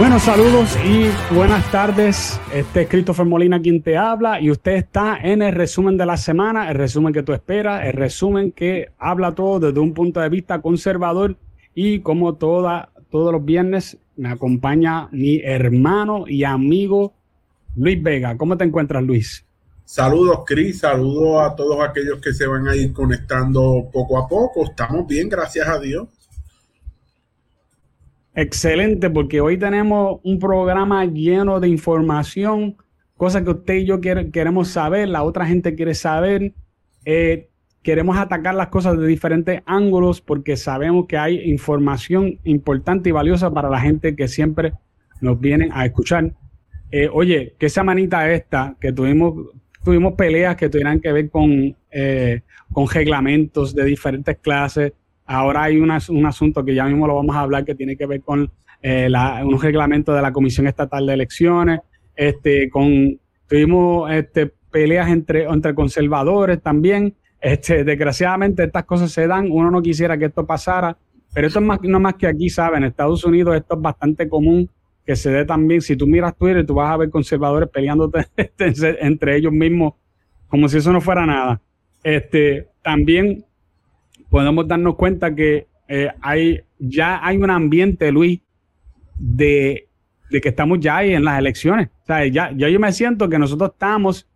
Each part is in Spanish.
Bueno, saludos y buenas tardes. Este es Christopher Molina quien te habla y usted está en el resumen de la semana, el resumen que tú esperas, el resumen que habla todo desde un punto de vista conservador y como toda, todos los viernes me acompaña mi hermano y amigo Luis Vega. ¿Cómo te encuentras, Luis? Saludos, Cris. Saludos a todos aquellos que se van a ir conectando poco a poco. Estamos bien, gracias a Dios. Excelente, porque hoy tenemos un programa lleno de información, cosas que usted y yo queremos saber, la otra gente quiere saber. Eh, queremos atacar las cosas de diferentes ángulos porque sabemos que hay información importante y valiosa para la gente que siempre nos viene a escuchar. Eh, oye, qué semanita esta que tuvimos, tuvimos peleas que tuvieran que ver con, eh, con reglamentos de diferentes clases, Ahora hay un asunto que ya mismo lo vamos a hablar que tiene que ver con eh, un reglamento de la Comisión Estatal de Elecciones. Este, con, tuvimos este, peleas entre, entre conservadores también. Este, desgraciadamente estas cosas se dan. Uno no quisiera que esto pasara, pero esto es más, no más que aquí, ¿saben? En Estados Unidos esto es bastante común que se dé también. Si tú miras Twitter, tú vas a ver conservadores peleándote entre ellos mismos como si eso no fuera nada. Este, también podemos darnos cuenta que eh, hay, ya hay un ambiente, Luis, de, que estamos ya ahí en las elecciones. O sea, ya, ya yo me siento que nosotros estamos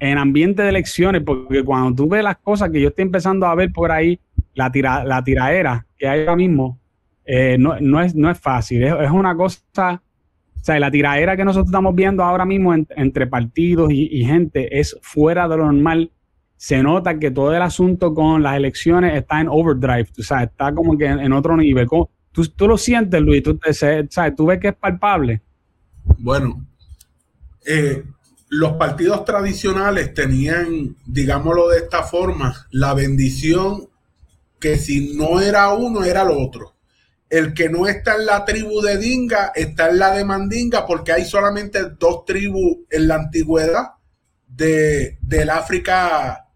en ambiente de elecciones, porque cuando tú ves las cosas que yo estoy empezando a ver por ahí, la, tira, la tiraera que hay ahora mismo, eh, no, es, no es fácil. Es, una cosa, o sea, la tiraera que nosotros estamos viendo ahora mismo entre partidos y, gente es fuera de lo normal se nota que todo el asunto con las elecciones está en overdrive, o sea, está como que en, otro nivel. ¿Tú, ¿Tú, lo sientes, Luis? ¿Tú, sabes, ¿Tú ves que es palpable? Bueno, eh, los partidos tradicionales tenían, digámoslo de esta forma, la bendición que si no era uno, era el otro. El que no está en la tribu de Dinga está en la de Mandinga porque hay solamente dos tribus en la antigüedad de, del África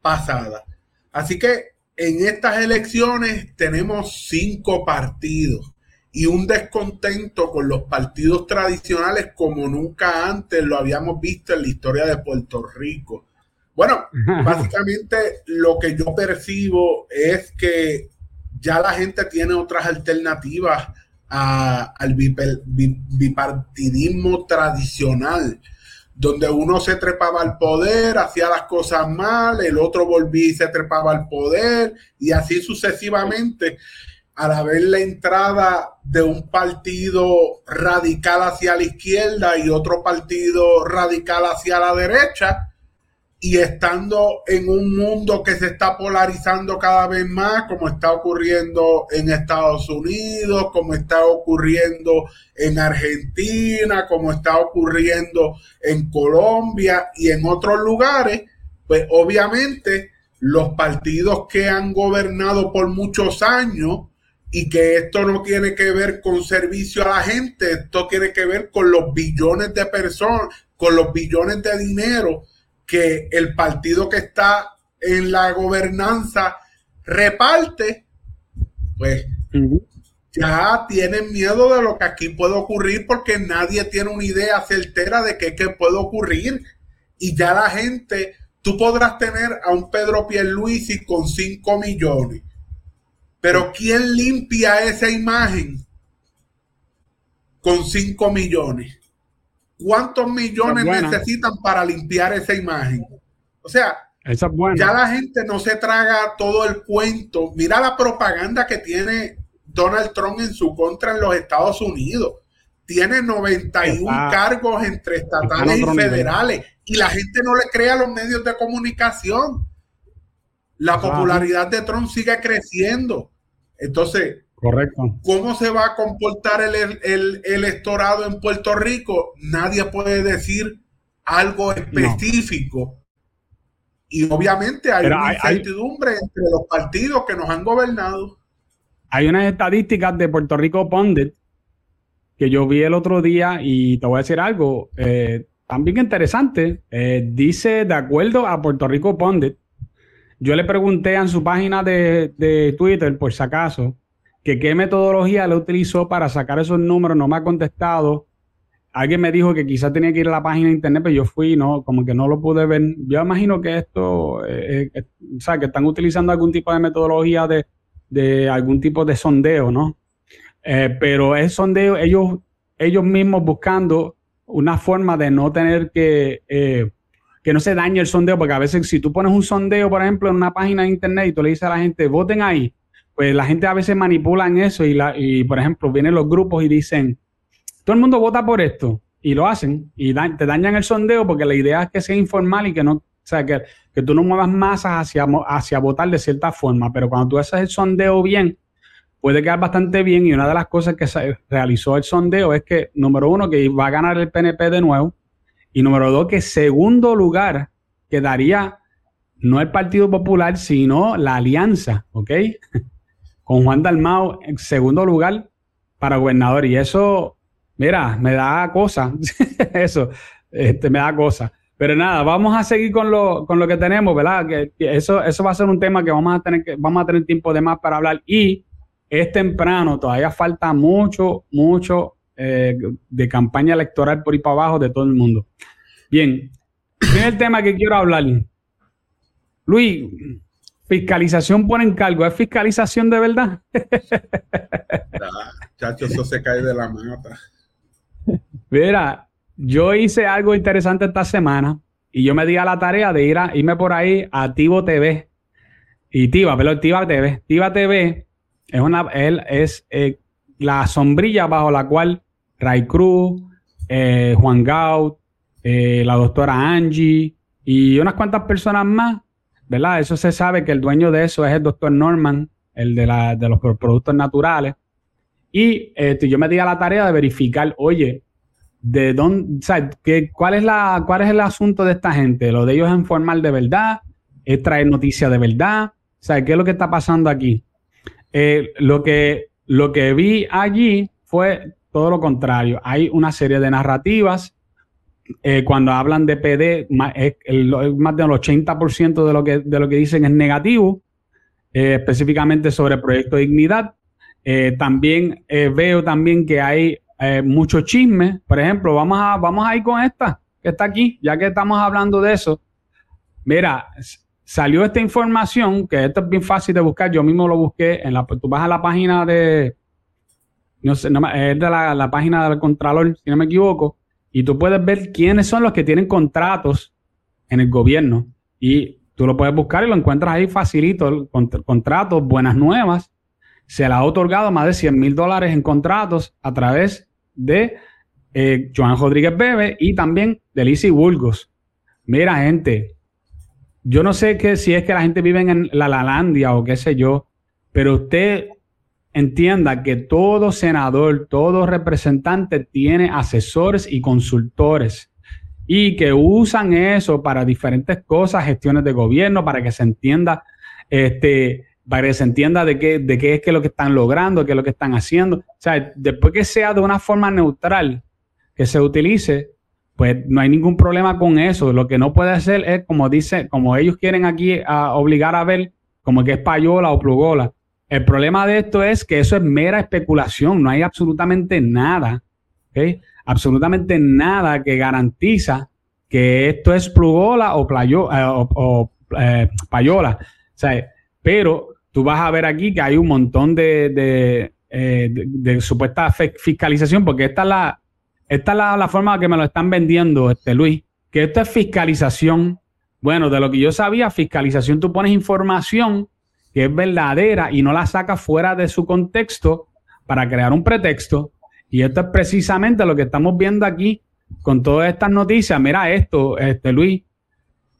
pasada. Así que en estas elecciones tenemos cinco partidos y un descontento con los partidos tradicionales como nunca antes lo habíamos visto en la historia de Puerto Rico. Bueno, básicamente lo que yo percibo es que ya la gente tiene otras alternativas al bipartidismo tradicional donde uno se trepaba al poder, hacía las cosas mal, el otro volvía y se trepaba al poder, y así sucesivamente. Al haber la entrada de un partido radical hacia la izquierda y otro partido radical hacia la derecha, y estando en un mundo que se está polarizando cada vez más, como está ocurriendo en Estados Unidos, como está ocurriendo en Argentina, como está ocurriendo en Colombia y en otros lugares, pues obviamente los partidos que han gobernado por muchos años y que esto no tiene que ver con servicio a la gente, esto tiene que ver con los billones de personas, con los billones de dinero que el partido que está en la gobernanza reparte, pues ya tienen miedo de lo que aquí puede ocurrir porque nadie tiene una idea certera de qué, puede ocurrir. Y ya la gente, tú podrás tener a un Pedro Pierluisi con 5 millones, pero ¿quién limpia esa imagen con 5 millones? ¿Cuántos millones necesitan para limpiar esa imagen? O sea, ya la gente no se traga todo el cuento. Mira la propaganda que tiene Donald Trump en su contra en los Estados Unidos. Tiene 91 cargos entre estatales y federales y la gente no le cree a los medios de comunicación. La popularidad de Trump sigue creciendo. Entonces, Correcto. ¿Cómo se va a comportar el, electorado en Puerto Rico? Nadie puede decir algo específico. Y obviamente hay una incertidumbre entre los partidos que nos han gobernado. Hay unas estadísticas de Puerto Rico Pundit que yo vi el otro día y te voy a decir algo eh, también interesante. Eh, dice, de acuerdo a Puerto Rico Pundit, yo le pregunté en su página de, de Twitter, por si acaso, que qué metodología le utilizó para sacar esos números, no me ha contestado. Alguien me dijo que quizás tenía que ir a la página de internet, pero yo fui, no, como que no lo pude ver. Yo imagino que esto, eh, eh, o sea, que están utilizando algún tipo de metodología de, de algún tipo de sondeo, ¿no? Eh, pero es sondeo, ellos, ellos mismos buscando una forma de no tener que, que no se dañe el sondeo, porque a veces si tú pones un sondeo, por ejemplo, en una página de internet y tú le dices a la gente, voten ahí, pues la gente a veces manipula en eso y, la, y por ejemplo, vienen los grupos y dicen, todo el mundo vota por esto y lo hacen y te dañan el sondeo porque la idea es que sea informal y que no, o sea, que, que tú no muevas masas hacia, hacia votar de cierta forma, pero cuando tú haces el sondeo bien, puede quedar bastante bien y una de las cosas que se realizó el sondeo es que, número uno, que va a ganar el PNP de nuevo y número dos, que segundo lugar quedaría no el Partido Popular, sino la alianza, ¿ok? con Juan Dalmao en segundo lugar para gobernador. Y eso, mira, me da cosa. eso, este, me da cosa. Pero nada, vamos a seguir con lo, con lo que tenemos, ¿verdad? Que, eso, eso va a ser un tema que vamos a tener que, vamos a tener tiempo de más para hablar. Y es temprano, todavía falta mucho, mucho eh, de campaña electoral por ir para abajo de todo el mundo. Bien, primer tema que quiero hablar. Luis, Fiscalización por encargo. ¿Es fiscalización de verdad? chacho, eso se cae de la mata. Mira, yo hice algo interesante esta semana y yo me di a la tarea de ir a, irme por ahí a Tivo TV. Y Tiva, pero Tiva TV. Tiva TV es una, él es eh, la sombrilla bajo la cual Ray Cruz, eh, Juan Gaut, eh, la doctora Angie y unas cuantas personas más ¿verdad? Eso se sabe que el dueño de eso es el doctor Norman, el de, la, de los productos naturales. Y este, yo me di a la tarea de verificar, oye, de dónde, ¿qué, cuál, es la, ¿cuál es el asunto de esta gente? ¿Lo de ellos es informar de verdad? ¿Es traer noticias de verdad? ¿Sabes qué es lo que está pasando aquí? Eh, lo, que, lo que vi allí fue todo lo contrario. Hay una serie de narrativas eh, cuando hablan de PD, más, más del 80% de lo, que, de lo que dicen es negativo, eh, específicamente sobre el proyecto Dignidad. Eh, también veo también que hay mucho chisme. Por ejemplo, vamos a, vamos a ir con esta que está aquí, ya que estamos hablando de eso. Mira, salió esta información, que esto es bien fácil de buscar, yo mismo lo busqué, en la, tú vas a la página de, no sé, es de la, la página del Contralor, si no me equivoco, y tú puedes ver quiénes son los que tienen contratos en el gobierno. Y tú lo puedes buscar y lo encuentras ahí facilito, contratos, buenas nuevas. Se le ha otorgado más de 100 mil dólares en contratos a través de eh, Joan Rodríguez Bebe y también de Lizzie Burgos. Mira, gente, yo no sé que, si es que la gente vive en la Lalandia o qué sé yo, pero usted entienda que todo senador, todo representante tiene asesores y consultores y que usan eso para diferentes cosas, gestiones de gobierno, para que se entienda, este, para que se entienda de qué, de qué es que lo que están logrando, qué es lo que están haciendo. O sea, después que sea de una forma neutral que se utilice, pues no hay ningún problema con eso. Lo que no puede ser es, como dice, como ellos quieren aquí a obligar a ver, como que es payola o plugola el problema de esto es que eso es mera especulación, no hay absolutamente nada, absolutamente nada que garantiza que esto es plugola o, playo, eh, o, eh, payola. pero tú vas a ver aquí que hay un montón de, eh, supuesta fiscalización, porque esta es la, forma que me lo están vendiendo, este Luis, que esto es fiscalización. Bueno, de lo que yo sabía, fiscalización, tú pones información que es verdadera y no la saca fuera de su contexto para crear un pretexto. Y esto es precisamente lo que estamos viendo aquí con todas estas noticias. Mira esto, este Luis,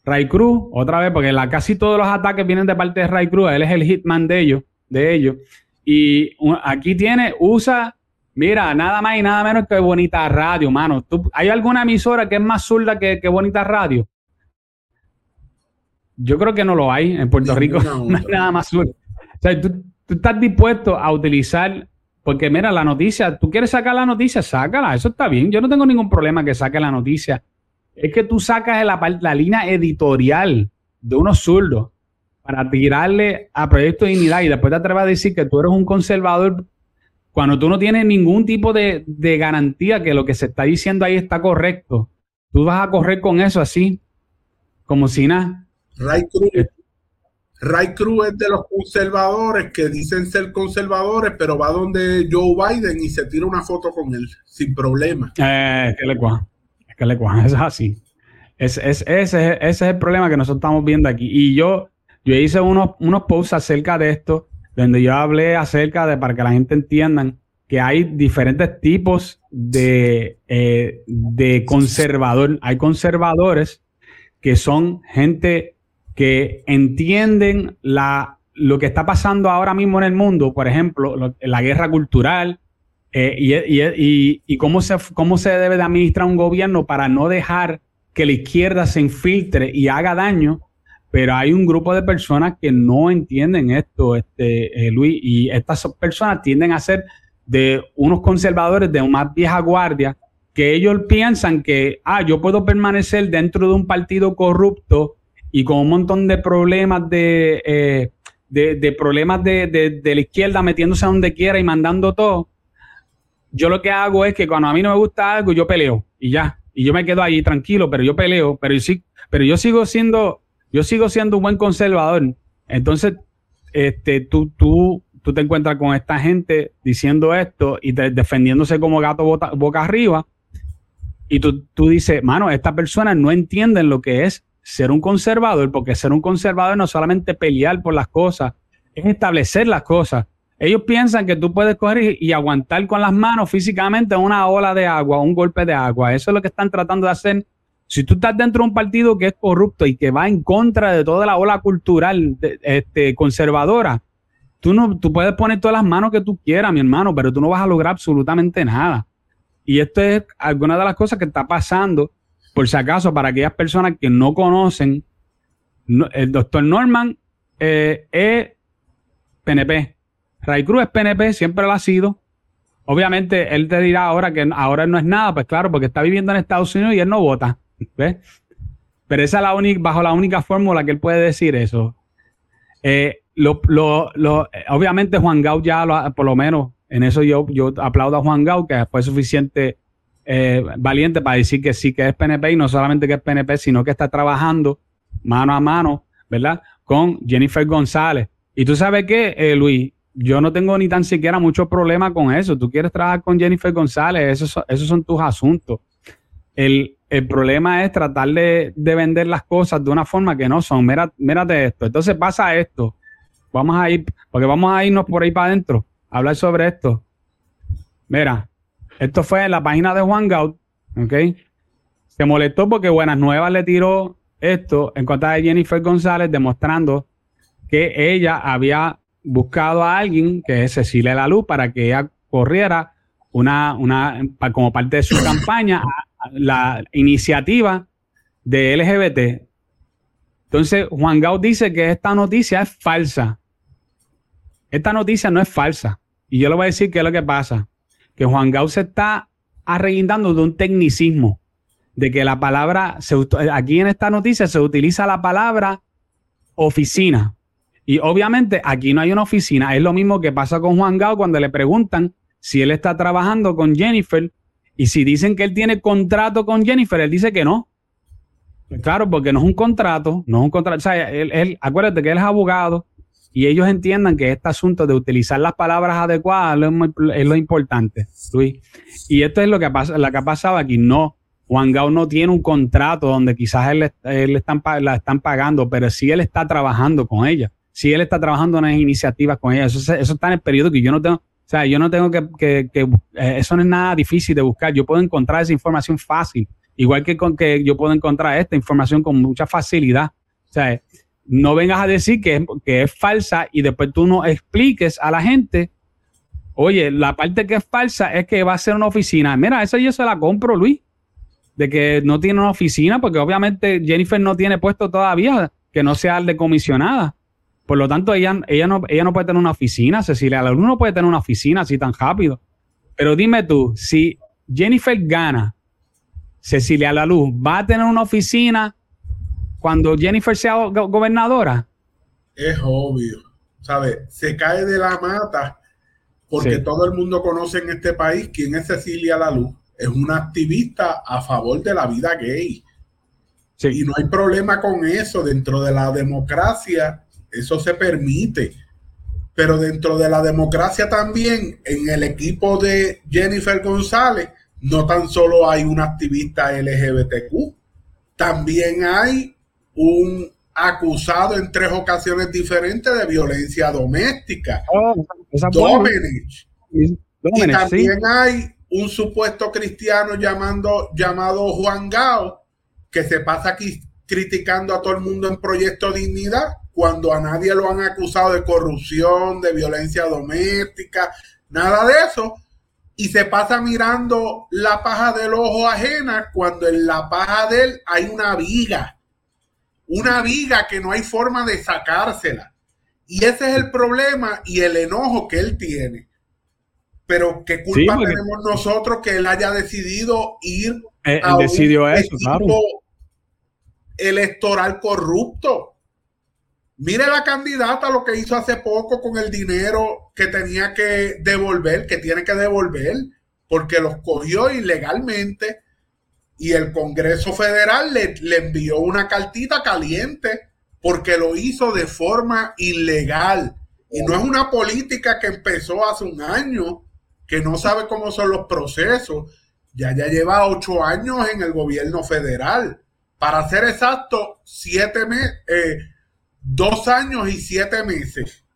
Ray Cruz, otra vez, porque la, casi todos los ataques vienen de parte de Ray Cruz, él es el hitman de ellos, de ellos. Y aquí tiene, usa, mira, nada más y nada menos que Bonita Radio, mano. ¿Hay alguna emisora que es más zurda que, que Bonita Radio? Yo creo que no lo hay en Puerto Rico. no hay nada más O sea, tú, estás dispuesto a utilizar, porque mira, la noticia, tú quieres sacar la noticia, sácala, eso está bien. Yo no tengo ningún problema que saque la noticia. Es que tú sacas la, la línea editorial de unos zurdos para tirarle a Proyecto Dignidad y después te atreves a decir que tú eres un conservador cuando tú no tienes ningún tipo de, garantía que lo que se está diciendo ahí está correcto. Tú vas a correr con eso así, como si nada. Ray Cruz. Ray Cruz es de los conservadores que dicen ser conservadores, pero va donde Joe Biden y se tira una foto con él, sin problema. Eh, que le cuaja. Es que le cuaja, es así. Es, es, ese, ese es el problema que nosotros estamos viendo aquí. Y yo, yo hice unos, unos posts acerca de esto, donde yo hablé acerca de, para que la gente entienda, que hay diferentes tipos de, eh, de conservador. Hay conservadores que son gente que entienden la, lo que está pasando ahora mismo en el mundo, por ejemplo, la guerra cultural, eh, y, y, y, cómo, se, cómo se debe de administrar un gobierno para no dejar que la izquierda se infiltre y haga daño, pero hay un grupo de personas que no entienden esto, este, eh, Luis, y estas personas tienden a ser de unos conservadores de más vieja guardia, que ellos piensan que, ah, yo puedo permanecer dentro de un partido corrupto y con un montón de problemas de, eh, de, problemas de, de, la izquierda metiéndose a donde quiera y mandando todo. Yo lo que hago es que cuando a mí no me gusta algo, yo peleo y ya y yo me quedo ahí tranquilo, pero yo peleo, pero yo, sí, pero yo sigo siendo, yo sigo siendo un buen conservador. Entonces, este, tú, tú, tú te encuentras con esta gente diciendo esto y defendiéndose como gato boca arriba. Y tú, tú dices, mano, estas personas no entienden lo que es ser un conservador, porque ser un conservador no es solamente pelear por las cosas, es establecer las cosas. Ellos piensan que tú puedes coger y, aguantar con las manos físicamente una ola de agua, un golpe de agua. Eso es lo que están tratando de hacer. Si tú estás dentro de un partido que es corrupto y que va en contra de toda la ola cultural este, conservadora, tú, no, tú puedes poner todas las manos que tú quieras, mi hermano, pero tú no vas a lograr absolutamente nada. Y esto es alguna de las cosas que está pasando, por si acaso, para aquellas personas que no conocen, el doctor Norman eh, es PNP Ray Cruz es PNP, siempre lo ha sido. Obviamente, él te dirá ahora que ahora no es nada, pues claro, porque está viviendo en Estados Unidos y él no vota. ¿Ves? Pero esa es la única, bajo la única fórmula que él puede decir eso. Eh, lo, obviamente, Juan Gau ya, por lo menos, en eso yo, yo aplaudo a Juan Gau, que fue suficiente eh, valiente para decir que sí que es PNP y no solamente que es PNP, sino que está trabajando mano a mano, ¿verdad? Con Jennifer González. Y tú sabes qué, eh, Luis, yo no tengo ni tan siquiera mucho problema con eso. Tú quieres trabajar con Jennifer González, esos, esos son tus asuntos. El, problema es tratar de, vender las cosas de una forma que no son. Mira, mírate esto. Entonces pasa esto. Vamos a ir, porque vamos a irnos por ahí para adentro, a hablar sobre esto. Mira, esto fue en la página de Juan Gaut, ¿ok? Se molestó porque Buenas Nuevas le tiró esto en contra de Jennifer González, demostrando que ella había buscado a alguien, que es Cecilia La Luz, para que ella corriera una, una, como parte de su campaña, la iniciativa de LGBT. Entonces, Juan Gau dice que esta noticia es falsa. Esta noticia no es falsa. Y yo le voy a decir qué es lo que pasa. Que Juan Gau se está arreguindando de un tecnicismo. De que la palabra, aquí en esta noticia se utiliza la palabra oficina. Y obviamente aquí no hay una oficina. Es lo mismo que pasa con Juan Gao cuando le preguntan si él está trabajando con Jennifer y si dicen que él tiene contrato con Jennifer, él dice que no. Claro, porque no es un contrato, no es un contrato. O sea, él, acuérdate que él es abogado y ellos entiendan que este asunto de utilizar las palabras adecuadas es, lo importante, Luis. Y esto es lo que, pasa, lo que ha pasado aquí. No, Juan Gao no tiene un contrato donde quizás él, él están, la están pagando, pero sí él está trabajando con ella si él está trabajando en iniciativas con ella. Eso, eso está en el periodo que yo no tengo, o sea, yo no tengo que, que, eh, eso no es nada difícil de buscar. Yo puedo encontrar esa información fácil, igual que con que yo puedo encontrar esta información con mucha facilidad. O sea, no vengas a decir que, que es falsa y después tú no expliques a la gente, oye, la parte que es falsa es que va a ser una oficina. Mira, eso yo se la compro, Luis, de que no tiene una oficina, porque obviamente Jennifer no tiene puesto todavía que no sea el de comisionada. Por lo tanto, ella, ella, no, ella no puede tener una oficina, Cecilia La no puede tener una oficina así tan rápido. Pero dime tú, si Jennifer gana, Cecilia La Luz va a tener una oficina cuando Jennifer sea gobernadora. es obvio, ¿sabes? Se cae de la mata porque todo el mundo conoce en este país quién es Cecilia Laluz. Es una activista a favor de la vida gay. Y no hay problema con eso. Dentro de la democracia, eso se permite. Pero dentro de la democracia también, en el equipo de Jennifer González, no tan solo hay una activista LGBTQ, también hay un acusado en tres ocasiones diferentes de violencia doméstica. Oh, y también hay un supuesto cristiano llamando, llamado Juan Gao, que se pasa aquí criticando a todo el mundo en Proyecto Dignidad, cuando a nadie lo han acusado de corrupción, de violencia doméstica, nada de eso. Y se pasa mirando la paja del ojo ajena cuando en la paja de él hay una viga una viga que no hay forma de sacársela. Y ese es el problema y el enojo que él tiene. Pero qué culpa tenemos nosotros que él haya decidido ir eh, a decidió un eso, electoral corrupto. Mire la candidata lo que hizo hace poco con el dinero que tenía que devolver, que tiene que devolver, porque los cogió ilegalmente y el Congreso Federal le, envió una cartita caliente porque lo hizo de forma ilegal. Y no es una política que empezó hace un año, que no sabe cómo son los procesos. Ya ya lleva ocho años en el gobierno federal. Para ser exacto, siete meses, eh, dos años y siete meses.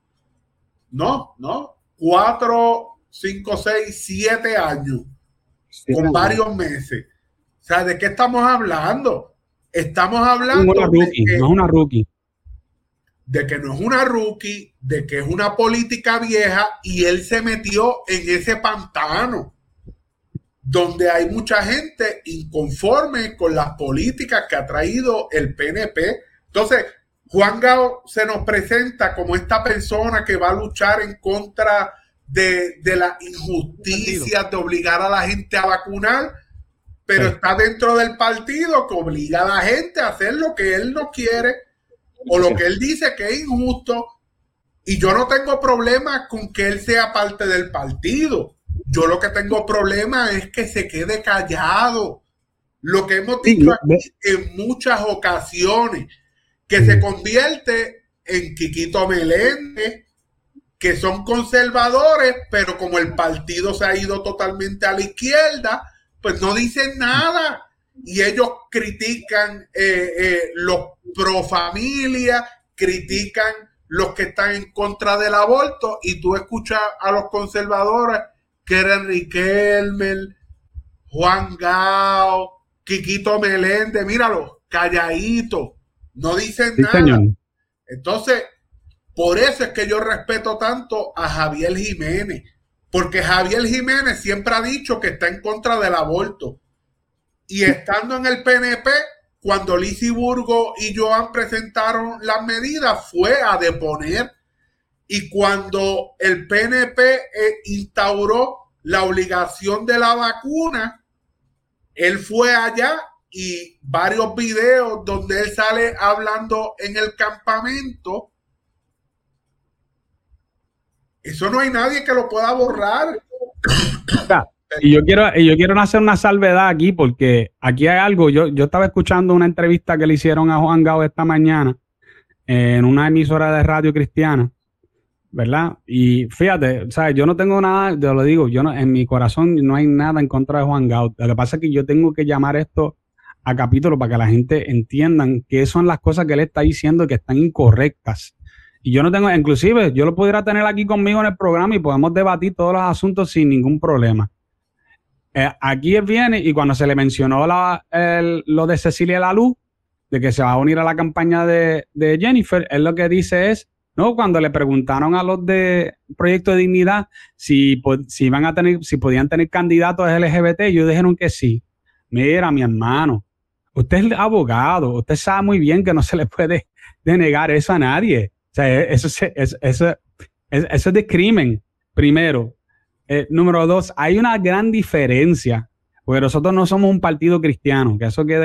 No, no, cuatro, cinco, seis, siete años. con varios meses. O sea, ¿de qué estamos hablando? Estamos hablando de que, no es una rookie. De que no es una rookie, de que es una política vieja y él se metió en ese pantano donde hay mucha gente inconforme con las políticas que ha traído el PNP. Entonces, Juan Gao se nos presenta como esta persona que va a luchar en contra de, de la injusticia de obligar a la gente a vacunar pero está dentro del partido que obliga a la gente a hacer lo que él no quiere o lo que él dice que es injusto. Y yo no tengo problema con que él sea parte del partido. Yo lo que tengo problema es que se quede callado. Lo que hemos dicho aquí en muchas ocasiones, que se convierte en Quiquito Meléndez, que son conservadores, pero como el partido se ha ido totalmente a la izquierda, pues no dicen nada. Y ellos critican eh, eh, los pro familia, critican los que están en contra del aborto, y tú escuchas a los conservadores, que eran Riquelme, Juan Gao, Quiquito Meléndez, míralo, calladito, no dicen nada. Entonces, por eso es que yo respeto tanto a Javier Jiménez, porque Javier Jiménez siempre ha dicho que está en contra del aborto. Y estando en el PNP, cuando Lizy Burgo y Joan presentaron las medidas, fue a deponer. Y cuando el PNP eh, instauró la obligación de la vacuna, él fue allá y varios videos donde él sale hablando en el campamento eso no hay nadie que lo pueda borrar. Y yo quiero, yo quiero hacer una salvedad aquí porque aquí hay algo. Yo, yo estaba escuchando una entrevista que le hicieron a Juan Gao esta mañana en una emisora de radio cristiana, ¿verdad? Y fíjate, ¿sabes? Yo no tengo nada, te lo digo, yo no, en mi corazón no hay nada en contra de Juan Gao. Lo que pasa es que yo tengo que llamar esto a capítulo para que la gente entiendan qué son las cosas que él está diciendo que están incorrectas. Y yo no tengo, inclusive, yo lo pudiera tener aquí conmigo en el programa y podemos debatir todos los asuntos sin ningún problema. Eh, aquí él viene y cuando se le mencionó lo de Cecilia Laluz, de que se va a unir a la campaña de, Jennifer, él lo que dice es, no, cuando le preguntaron a los de Proyecto de Dignidad si, si iban a tener, si podían tener candidatos LGBT, ellos dijeron que sí. Mira, mi hermano, usted es abogado, usted sabe muy bien que no se le puede denegar eso a nadie. O sea, e, eso, es, eso, eso es de crimen, primero. Eh, número dos, hay una gran diferencia, porque nosotros no somos un partido cristiano, que eso queda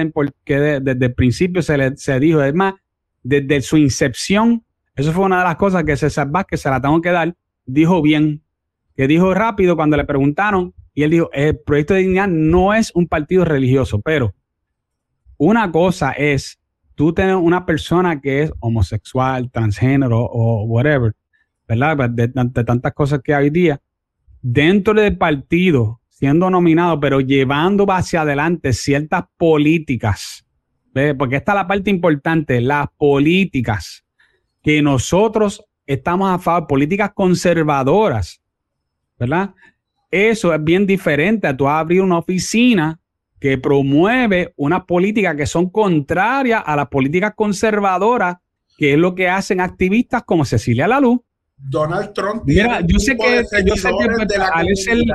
desde el principio se, le, se dijo, es más, desde su incepción, Eso fue una de las cosas que César Vázquez se la tengo que dar, dijo bien, que dijo rápido cuando le preguntaron, y él dijo, el proyecto de dignidad no es un partido religioso, pero una cosa es tú tener una persona que es homosexual, transgénero o whatever, ¿verdad? De, tantas cosas que hay día, dentro del partido, siendo nominado, pero llevando hacia adelante ciertas políticas, porque esta es la parte importante, las políticas que nosotros estamos a favor, políticas conservadoras, ¿verdad? Eso es bien diferente a tú abrir una oficina que promueve unas políticas que son contrarias a las políticas conservadoras, que es lo que hacen activistas como Cecilia Lalú. Donald Trump. Mira, yo sé que, yo sé que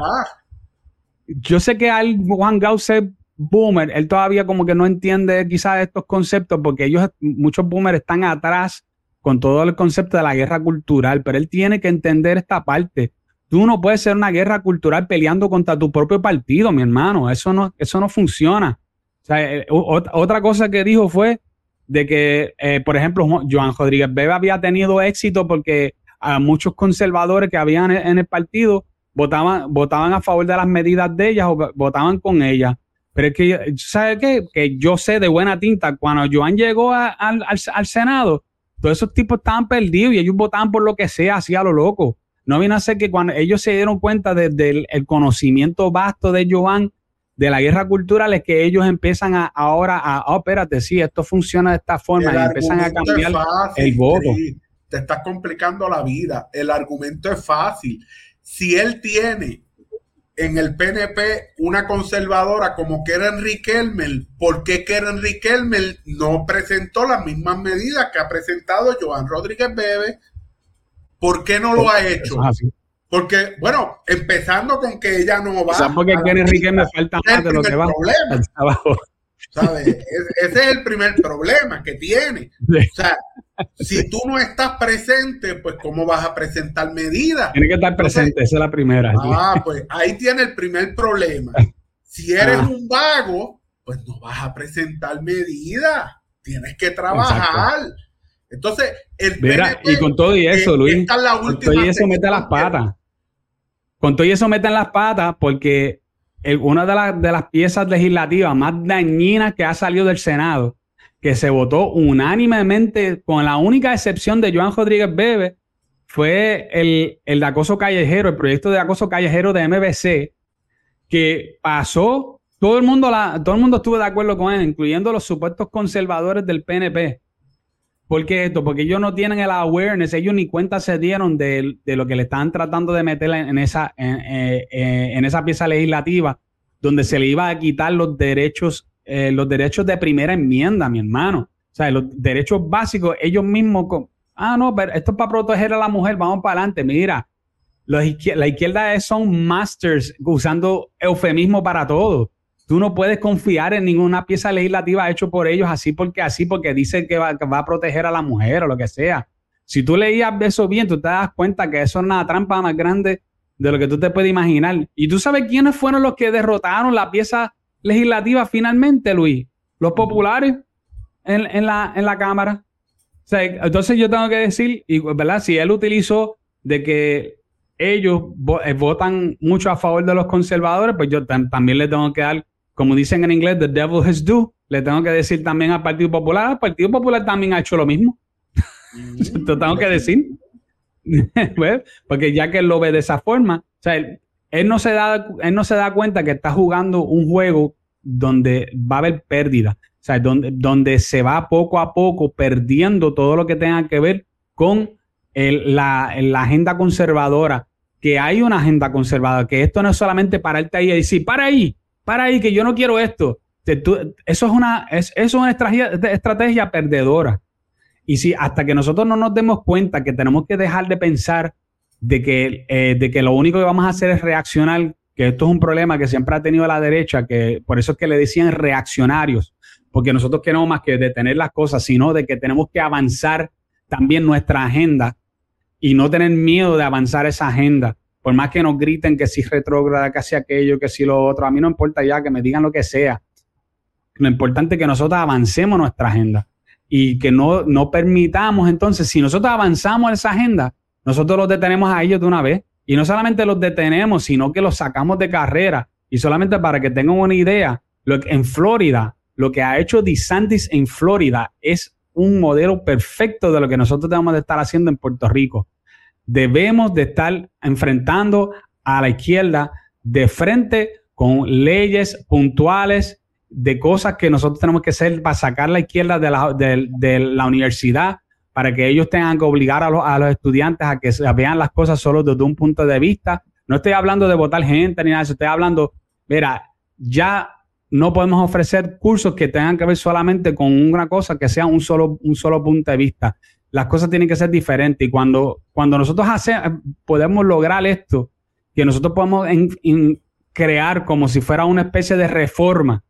yo sé que al Juan Gause boomer, él todavía como que no entiende quizás estos conceptos porque ellos, muchos boomers están atrás con todo el concepto de la guerra cultural, pero él tiene que entender esta parte Tú no puedes ser una guerra cultural peleando contra tu propio partido, mi hermano. Eso no, eso no funciona. Eh, otra cosa que dijo fue de que, eh, por ejemplo, Joan Rodríguez Bebe había tenido éxito porque a muchos conservadores que habían en el partido votaban, votaban a favor de las medidas de ellas o votaban con ellas. Pero es que, ¿sabes qué? Que yo sé de buena tinta, cuando Joan llegó al, al, Senado, todos esos tipos estaban perdidos y ellos votaban por lo que sea, así a lo loco. No vino a ser que cuando ellos se dieron cuenta del conocimiento vasto de Joan de la guerra cultural es que ellos empiezan a, ahora a, oh, espérate, sí, esto funciona de esta forma y empiezan a cambiar el voto. te estás complicando la vida. El argumento es fácil. Si él tiene en el PNP una conservadora como Keren Riquelme, ¿por qué Keren Riquelme no presentó las mismas medidas que ha presentado Joan Rodríguez Bebe ¿Por qué no lo ha hecho? Porque, bueno, empezando con que ella no va. O sea, porque Enrique me falta más de lo que va. ¿Sabes? Ese es el primer problema que tiene. O sea, si tú no estás presente, pues ¿cómo vas a presentar medidas? Tiene que estar presente, esa es la primera. Ah, pues ahí tiene el primer problema. Si eres ah. un vago, pues no vas a presentar medidas. Tienes que trabajar. Entonces, el Mira, y con todo y eso, Luis, con todo y eso mete las patas. Con todo y eso meten las patas porque una de, de las piezas legislativas más dañinas que ha salido del Senado, que se votó unánimemente, con la única excepción de Joan Rodríguez Bebe, fue el, el de acoso callejero, el proyecto de acoso callejero de MBC, que pasó, todo el mundo, la, todo el mundo estuvo de acuerdo con él, incluyendo los supuestos conservadores del PNP. ¿Por qué esto? Porque ellos no tienen el awareness, ellos ni cuenta se dieron de, lo que le están tratando de meter en esa, eh, eh, en, esa pieza legislativa, donde se le iba a quitar los derechos, eh, los derechos de primera enmienda, mi hermano. O sea, los derechos básicos, ellos mismos, ah, no, pero esto es para proteger a la mujer, vamos para adelante. Mira, la izquierda son masters usando eufemismo para todo. Tú no puedes confiar en ninguna pieza legislativa hecho por ellos así porque así, porque dicen que va, a proteger a la mujer o lo que sea. Si tú leías eso bien, tú te das cuenta que eso es una trampa más grande de lo que tú te puedes imaginar. ¿Y tú sabes quiénes fueron los que derrotaron la pieza legislativa finalmente, Luis? Los populares en, la, en la Cámara. entonces yo tengo que decir, y, ¿verdad? Si él utilizó de que ellos eh, votan mucho a favor de los conservadores, pues yo también le tengo que dar como dicen en inglés, the devil has do. Le tengo que decir también al Partido Popular, el Partido Popular también ha hecho lo mismo. Mm, Te tengo que decir. Pues, porque ya que él lo ve de esa forma, o sea, él, no se da, él no se da cuenta que está jugando un juego donde va a haber pérdida. O sea, donde, donde se va poco a poco perdiendo todo lo que tenga que ver con la, la agenda conservadora, que hay una agenda conservadora, que esto no es solamente pararte ahí y decir, para ahí, para ahí, que yo no quiero esto. eso es una, es, eso es una estrategia, estrategia perdedora. Y si hasta que nosotros no nos demos cuenta que tenemos que dejar de pensar de que, eh, de que lo único que vamos a hacer es reaccionar, que esto es un problema que siempre ha tenido la derecha, que por eso es que le decían reaccionarios, porque nosotros queremos más que detener las cosas, sino de que tenemos que avanzar también nuestra agenda y no tener miedo de avanzar esa agenda por más que nos griten que si retrógrada, que si aquello, que si lo otro, a mí no importa ya que me digan lo que sea. Lo importante es que nosotros avancemos nuestra agenda. y que no, no permitamos entonces, si nosotros avanzamos esa agenda, nosotros los detenemos a ellos de una vez. Y no solamente los detenemos, sino que los sacamos de carrera. Y solamente para que tengan una idea, lo que, en Florida, lo que ha hecho DeSantis en Florida es un modelo perfecto de lo que nosotros debemos de estar haciendo en Puerto Rico. Debemos de estar enfrentando a la izquierda de frente con leyes puntuales de cosas que nosotros tenemos que hacer para sacar la izquierda de la, de, la universidad, para que ellos tengan que obligar a los, a los, estudiantes a que vean las cosas solo desde un punto de vista. No estoy hablando de votar gente ni nada, estoy hablando, mira, ya no podemos ofrecer cursos que tengan que ver solamente con una cosa que sea un solo, un solo punto de vista. Las cosas tienen que ser diferentes y cuando, cuando nosotros hacemos, podemos lograr esto, que nosotros podemos crear como si fuera una especie de reforma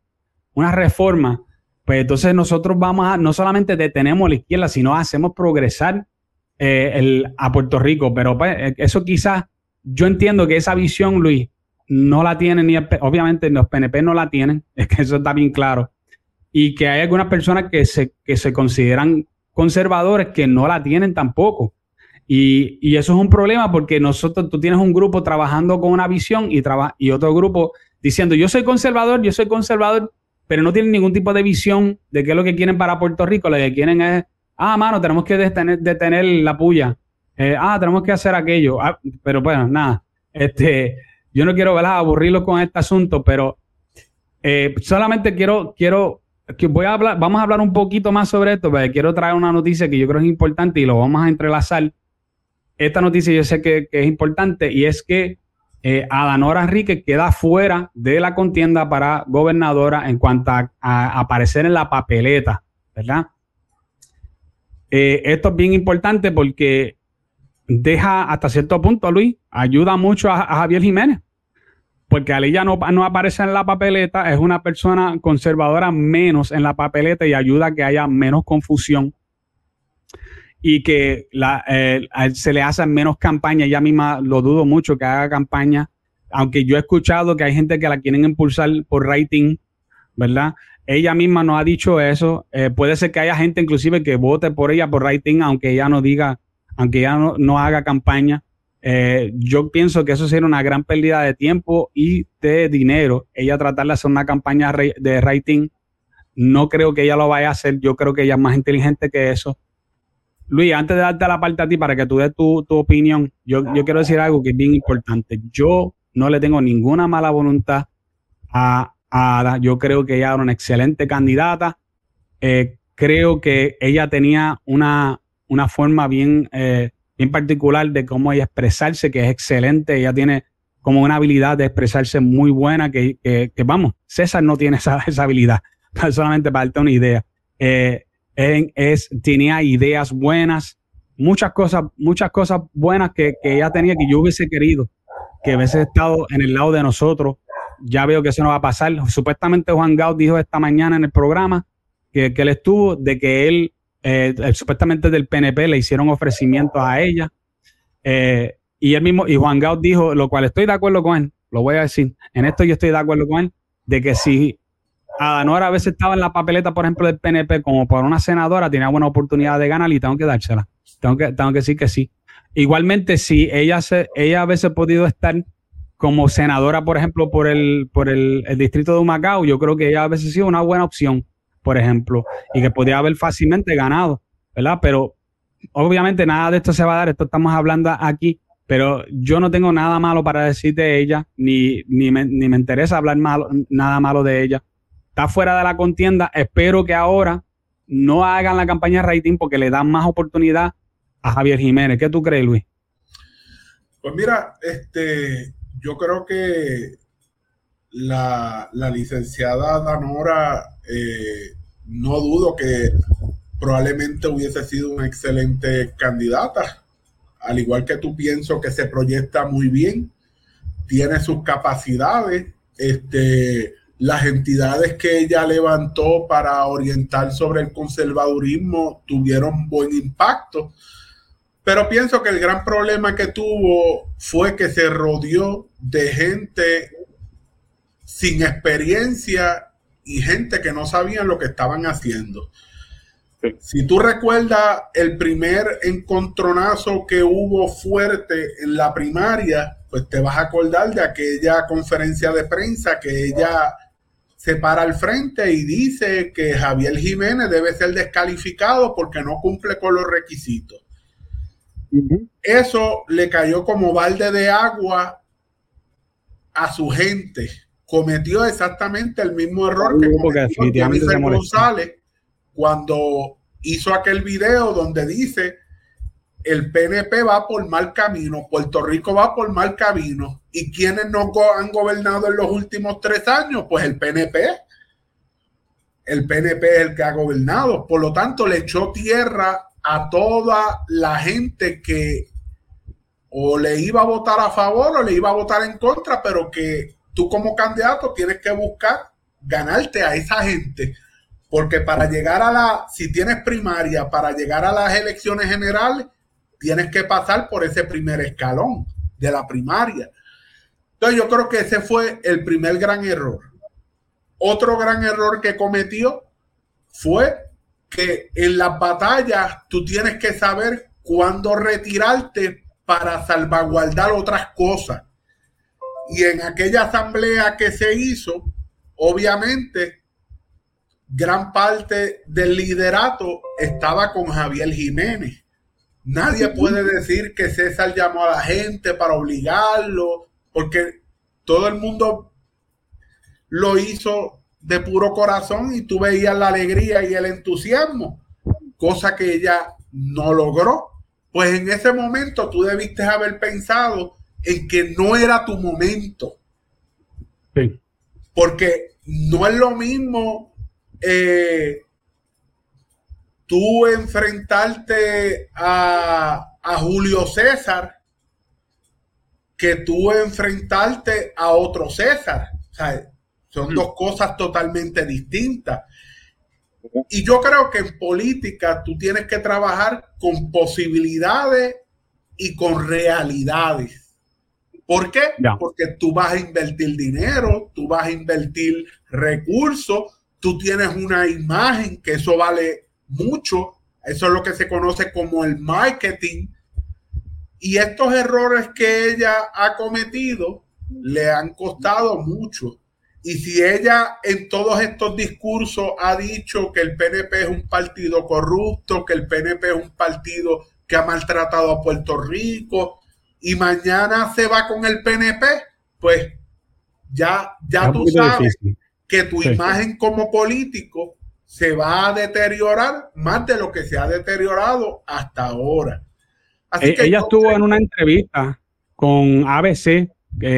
una reforma, pues entonces nosotros vamos a, no solamente detenemos la izquierda, sino hacemos progresar eh, el, a Puerto Rico. Pero pues, eh, eso quizás, yo entiendo que esa visión, Luis, no la tienen, ni obviamente los PNP no la tienen, es que eso está bien claro. Y que hay algunas personas que se, que se consideran conservadores que no la tienen tampoco. Y, y, eso es un problema porque nosotros, tú tienes un grupo trabajando con una visión y, y otro grupo diciendo, yo soy conservador, yo soy conservador, pero no tienen ningún tipo de visión de qué es lo que quieren para Puerto Rico. Lo que quieren es, ah, mano, tenemos que detener, la puya. Eh, ah, tenemos que hacer aquello. Ah, pero bueno, nada. Este, yo no quiero ¿verdad? aburrirlo con este asunto, pero eh, solamente quiero, quiero, vamos a hablar un poquito más sobre esto, porque quiero traer una noticia que yo creo es importante y lo vamos a entrelazar. Esta noticia yo sé que, es importante y es que eh, Adanora Enrique queda fuera de la contienda para gobernadora en cuanto a, aparecer en la papeleta, ¿verdad? Eh, esto es bien importante porque deja hasta cierto punto, Luis, ayuda mucho a, Javier Jiménez, porque al ella no, no aparece en la papeleta, es una persona conservadora menos en la papeleta y ayuda a que haya menos confusión y que la, eh, se le hacen menos campaña. Ella misma lo dudo mucho que haga campaña, aunque yo he escuchado que hay gente que la quieren impulsar por rating, ¿verdad? Ella misma no ha dicho eso. Eh, puede ser que haya gente inclusive que vote por ella por rating, aunque ella no diga, aunque ella no, haga campaña. Eh, yo pienso que eso sería una gran pérdida de tiempo y de dinero. Ella tratar de hacer una campaña de rating, no creo que ella lo vaya a hacer. Yo creo que ella es más inteligente que eso. Luis, antes de darte la parte a ti para que tú des tu, opinión, yo, quiero decir algo que es bien importante. Yo no le tengo ninguna mala voluntad a, Ada. Yo creo que ella era una excelente candidata. Eh, creo que ella tenía una, una forma bien, eh, bien particular de cómo ella expresarse, que es excelente. Ella tiene como una habilidad de expresarse muy buena, que, vamos, César no tiene esa, esa habilidad, solamente para darte una idea. Eh, es, tenía ideas buenas, muchas cosas, muchas cosas buenas que, ella tenía que yo hubiese querido que hubiese estado en el lado de nosotros. Ya veo que eso no va a pasar. Supuestamente Juan Gaud dijo esta mañana en el programa que, él estuvo, de que él, eh, supuestamente del PNP, le hicieron ofrecimientos a ella. Eh, y él mismo, y Juan Gaud dijo, lo cual estoy de acuerdo con él, lo voy a decir, en esto yo estoy de acuerdo con él, de que si Adanora a veces estaba en la papeleta, por ejemplo, del PNP como por una senadora, tenía buena oportunidad de ganar y tengo que dársela. Tengo que, tengo que decir que sí. Igualmente, si ella, se, ella a veces podido estar como senadora, por ejemplo, por el, por el, distrito de Humacao, yo creo que ella a veces ha sido una buena opción, por ejemplo, y que podría haber fácilmente ganado, ¿verdad? Pero obviamente nada de esto se va a dar, esto estamos hablando aquí, pero yo no tengo nada malo para decir de ella, ni, ni, me, ni me interesa hablar malo, nada malo de ella está fuera de la contienda. Espero que ahora no hagan la campaña rating porque le dan más oportunidad a Javier Jiménez. ¿Qué tú crees, Luis? Pues mira, este, yo creo que la, licenciada Danora, eh, no dudo que probablemente hubiese sido una excelente candidata. Al igual que tú pienso que se proyecta muy bien, tiene sus capacidades, este, las entidades que ella levantó para orientar sobre el conservadurismo tuvieron buen impacto, pero pienso que el gran problema que tuvo fue que se rodeó de gente sin experiencia y gente que no sabían lo que estaban haciendo. Si tú recuerdas el primer encontronazo que hubo fuerte en la primaria, pues te vas a acordar de aquella conferencia de prensa que ella se para al frente y dice que Javier Jiménez debe ser descalificado porque no cumple con los requisitos. Eso le cayó como balde de agua a su gente. Cometió exactamente el mismo error que cometió González cuando hizo aquel video donde dice el PNP va por mal camino, Puerto Rico va por mal camino. ¿Y quiénes no han gobernado en los últimos tres años? Pues el PNP. El PNP es el que ha gobernado. Por lo tanto, le echó tierra a toda la gente que o le iba a votar a favor o le iba a votar en contra, pero que tú como candidato tienes que buscar ganarte a esa gente. Porque para llegar a la, si tienes primaria, para llegar a las elecciones generales, tienes que pasar por ese primer escalón de la primaria. Entonces yo creo que ese fue el primer gran error. Otro gran error que cometió fue que en las batallas tú tienes que saber cuándo retirarte para salvaguardar otras cosas. Y en aquella asamblea que se hizo, obviamente, gran parte del liderato estaba con Javier Jiménez. Nadie puede decir que César llamó a la gente para obligarlo, porque todo el mundo lo hizo de puro corazón y tú veías la alegría y el entusiasmo, cosa que ella no logró. Pues en ese momento tú debiste haber pensado en que no era tu momento. Porque no es lo mismo eh, tú enfrentarte a, Julio César que tú enfrentarte a otro César. son dos cosas totalmente distintas. Y yo creo que en política tú tienes que trabajar con posibilidades y con realidades. ¿Por qué? Porque tú vas a invertir dinero, tú vas a invertir recursos, tú tienes una imagen que eso vale mucho. Eso es lo que se conoce como el marketing. Y estos errores que ella ha cometido le han costado mucho. Y si ella en todos estos discursos ha dicho que el PNP es un partido corrupto, que el PNP es un partido que ha maltratado a Puerto Rico, y mañana se va con el PNP, pues ya, ya tú sabes que tu imagen como político se va a deteriorar más de lo que se ha deteriorado hasta ahora. Así e-, ella estuvo en una entrevista con ABC,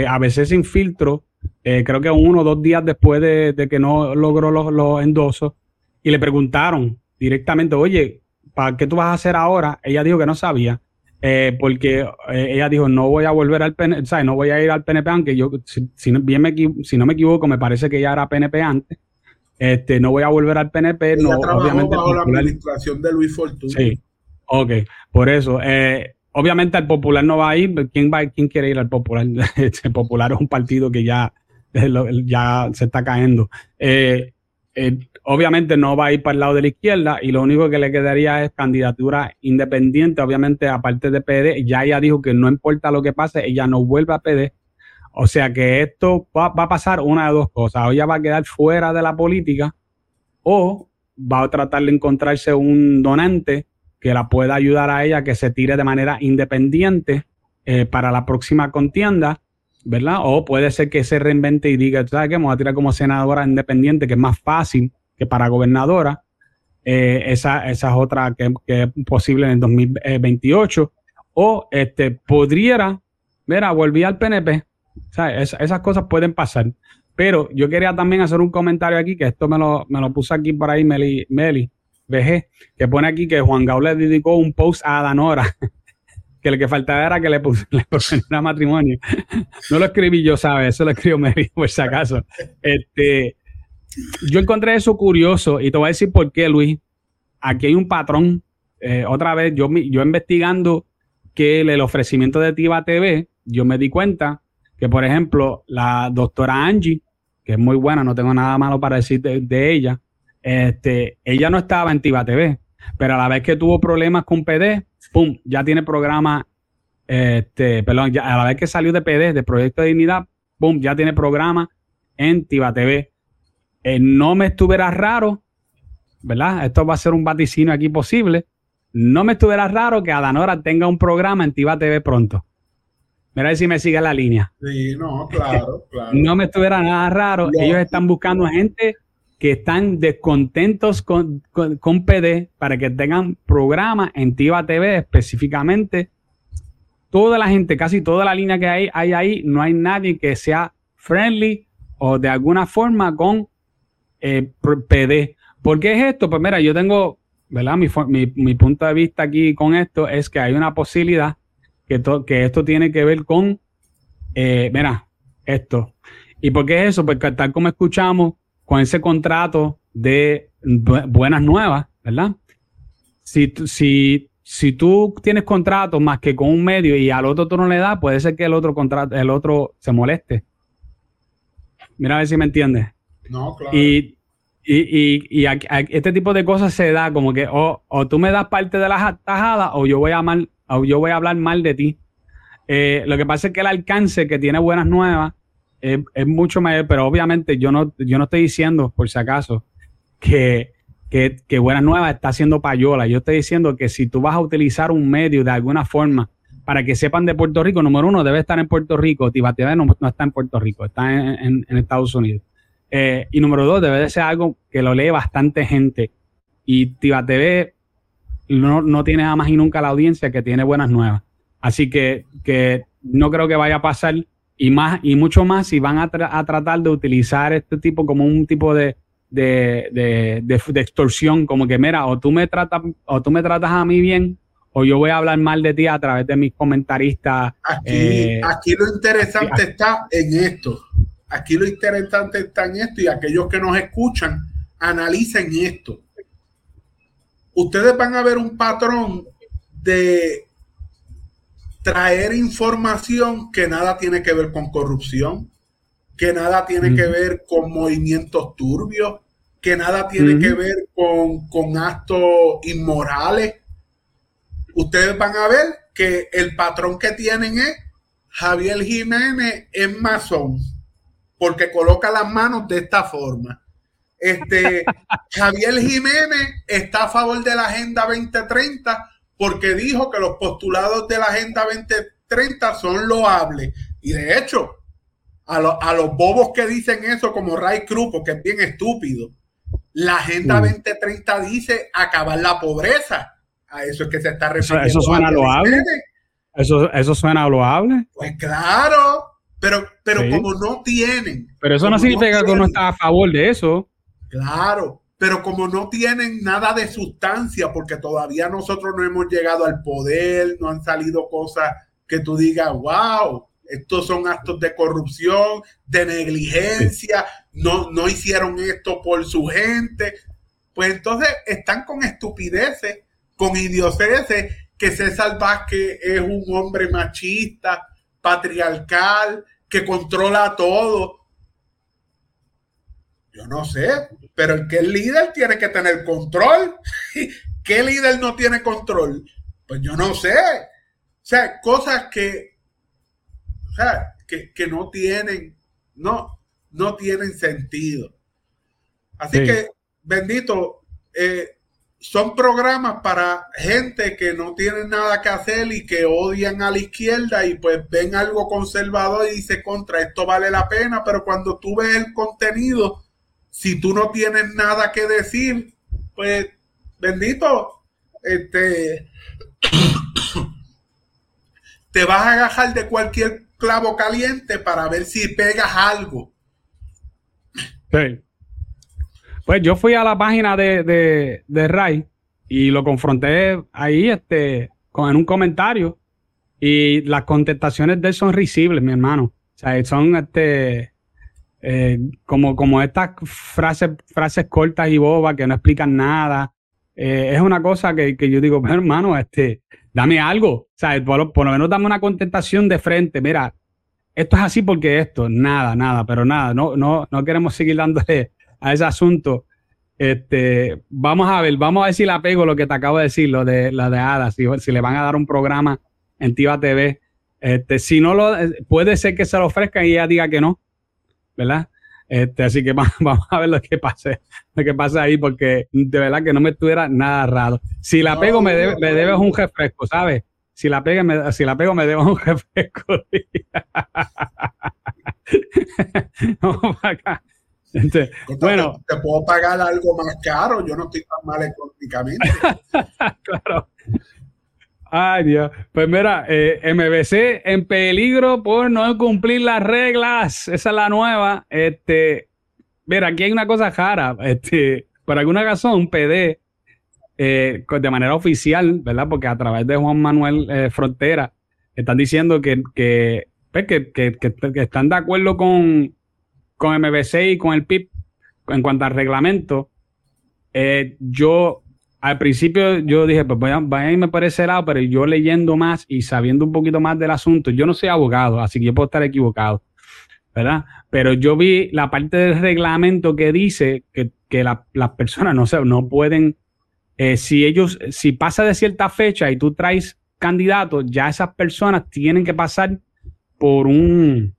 ABC sin filtro, eh, creo que uno o dos días después de, que no logró los, endosos, y le preguntaron directamente, oye, ¿para qué tú vas a hacer ahora? Ella dijo que no sabía. Eh, porque eh, ella dijo, no voy a volver al PNP, no voy a ir al PNP, aunque yo, si, bien me, si no me equivoco, me parece que ella era PNP antes, este, no voy a volver al PNP. no, obviamente. Bajo la administración de Luis Fortuna. Sí. Ok, por eso. Eh, obviamente al Popular no va a ir. ¿Quién, va, quién quiere ir al Popular? el este, Popular es un partido que ya, ya se está cayendo. Eh, eh, obviamente no va a ir para el lado de la izquierda y lo único que le quedaría es candidatura independiente, obviamente aparte de PD, ya ella dijo que no importa lo que pase, ella no vuelve a PD, o sea que esto va, a pasar una de dos cosas. O ella va a quedar fuera de la política o va a tratar de encontrarse un donante que la pueda ayudar a ella que se tire de manera independiente eh, para la próxima contienda, ¿verdad? O puede ser que se reinvente y diga, ¿sabes qué? Me voy a tirar como senadora independiente, que es más fácil que para gobernadora. Eh, esa, esa, es otra que, es posible en el 2028. O este, podría, mira, volví al PNP, esas cosas pueden pasar. Pero yo quería también hacer un comentario aquí, que esto me lo, me lo puso aquí por ahí Meli, Meli VG, que pone aquí que Juan Gaul le dedicó un post a Danora, que lo que faltaba era que le, pusiera matrimonio. No lo escribí yo, ¿sabes? Eso lo escribió Meli, por si acaso. Este, yo encontré eso curioso y te voy a decir por qué, Luis. Aquí hay un patrón. Eh, otra vez, yo, yo investigando que el ofrecimiento de Tiva TV, yo me di cuenta que, por ejemplo, la doctora Angie, que es muy buena, no tengo nada malo para decir de, ella, este, ella no estaba en Tiva TV. pero a la vez que tuvo problemas con PD, ¡pum! Ya tiene programa, este, perdón, ya, a la vez que salió de PD, de Proyecto de Dignidad, ¡pum! Ya tiene programa en Tiba TV. Eh, no me estuviera raro, ¿verdad? Esto va a ser un vaticinio aquí posible. No me estuviera raro que Adanora tenga un programa en Tiba TV pronto. Mira si me sigue la línea. Sí, no, claro, claro. no me estuviera nada raro. Ellos están buscando gente que están descontentos con, con, PD para que tengan programa en Tiva TV específicamente. Toda la gente, casi toda la línea que hay, hay ahí, no hay nadie que sea friendly o de alguna forma con eh, PD. ¿Por qué es esto? Pues mira, yo tengo, ¿verdad? Mi, punto de vista aquí con esto es que hay una posibilidad que, esto tiene que ver con, eh, mira, esto. ¿Y por qué es eso? Porque tal como escuchamos, con ese contrato de buenas nuevas, ¿verdad? Si tú tienes contrato más que con un medio y al otro tú no le das, puede ser que el otro contrato, el otro se moleste. Mira a ver si me entiendes. No. Y, y, y, este tipo de cosas se da como que o, tú me das parte de las tajadas o yo voy a mal, o yo voy a hablar mal de ti. Eh, lo que pasa es que el alcance que tiene buenas nuevas es, mucho mayor, pero obviamente yo no, yo no estoy diciendo, por si acaso, que, que, Buenas Nuevas está haciendo payola. Yo estoy diciendo que si tú vas a utilizar un medio de alguna forma para que sepan de Puerto Rico, número uno, debe estar en Puerto Rico. Tibatv no, no está en Puerto Rico, está en, Estados Unidos. Eh, y número dos, debe de ser algo que lo lee bastante gente. Y TV no, no tiene nada más y nunca la audiencia que tiene buenas nuevas. Así que, que no creo que vaya a pasar y más y mucho más si van a, tratar de utilizar este tipo como un tipo de, de, extorsión, como que mira, o tú me tratas o tú me tratas a mí bien o yo voy a hablar mal de ti a través de mis comentaristas. Aquí, eh, aquí lo interesante está en esto. Aquí lo interesante está en esto y aquellos que nos escuchan analicen esto. Ustedes van a ver un patrón de traer información que nada tiene que ver con corrupción, que nada tiene que ver con movimientos turbios, que nada tiene que ver con, con actos inmorales. Ustedes van a ver que el patrón que tienen es Javier Jiménez es masón, porque coloca las manos de esta forma. Este, Javier Jiménez está a favor de la Agenda 2030 porque dijo que los postulados de la Agenda 2030 son loables. Y de hecho, a, los bobos que dicen eso, como Ray Cruz, porque es bien estúpido, la Agenda 2030 dice acabar la pobreza. A eso es que se está refiriendo. Eso, suena loable. Eso, eso suena loable. Pues claro, pero, pero como no tienen. Pero eso no significa que uno está a favor de eso. Claro, pero como no tienen nada de sustancia, porque todavía nosotros no hemos llegado al poder, no han salido cosas que tú digas, wow, estos son actos de corrupción, de negligencia, no, no hicieron esto por su gente. Pues entonces están con estupideces, con idioceces, que César Vázquez es un hombre machista, patriarcal, que controla todo. Yo no sé, pero el que es líder tiene que tener control. ¿Qué líder no tiene control? Pues yo no sé. O sea, cosas que, o sea, que, no tienen, no, no tienen sentido. Así que, bendito, eh, son programas para gente que no tiene nada que hacer y que odian a la izquierda y pues ven algo conservador y dice contra esto vale la pena, pero cuando tú ves el contenido, si tú no tienes nada que decir, pues bendito, este, te vas a agajar de cualquier clavo caliente para ver si pegas algo. Pues yo fui a la página de, de, Ray y lo confronté ahí este, con, en un comentario y las contestaciones de él son risibles, mi hermano. O sea, son este, eh, como, como estas frases, frases cortas y bobas que no explican nada. Eh, es una cosa que, yo digo, hermano, este, dame algo. O sea, por, por, lo menos dame una contestación de frente. Mira, esto es así porque esto, nada, nada, pero nada, no, no, no queremos seguir dándole a ese asunto. Este, vamos a ver, vamos a ver si la pego lo que te acabo de decir, lo de la de Ada, si, si le van a dar un programa en Tiva TV. Este, si no lo, puede ser que se lo ofrezcan y ella diga que no, ¿verdad? Este, así que vamos a ver lo que pase, lo que pasa ahí, porque de verdad que no me estuviera nada raro. Si la pego, me, debe, me debes un refresco, ¿sabes? Si la, pego, me, si la pego, me debes un refresco. vamos acá. Este, bueno, te, puedo pagar algo más caro, yo no estoy tan mal económicamente. claro. Ay, Dios. Pues mira, eh, MBC en peligro por no cumplir las reglas. Esa es la nueva. Este, mira, aquí hay una cosa jara. Este, por alguna razón, PD, eh, de manera oficial, ¿verdad? Porque a través de Juan Manuel eh, Frontera, están diciendo que, que, pues, que, que, están de acuerdo con, con MBC y con el PIB en cuanto al reglamento. yo al principio yo dije, pues voy a, irme por ese lado, pero yo leyendo más y sabiendo un poquito más del asunto, yo no soy abogado, así que yo puedo estar equivocado, ¿verdad? Pero yo vi la parte del reglamento que dice que, las personas no, sé, no pueden, eh, si ellos, si pasa de cierta fecha y tú traes candidatos, ya esas personas tienen que pasar por un,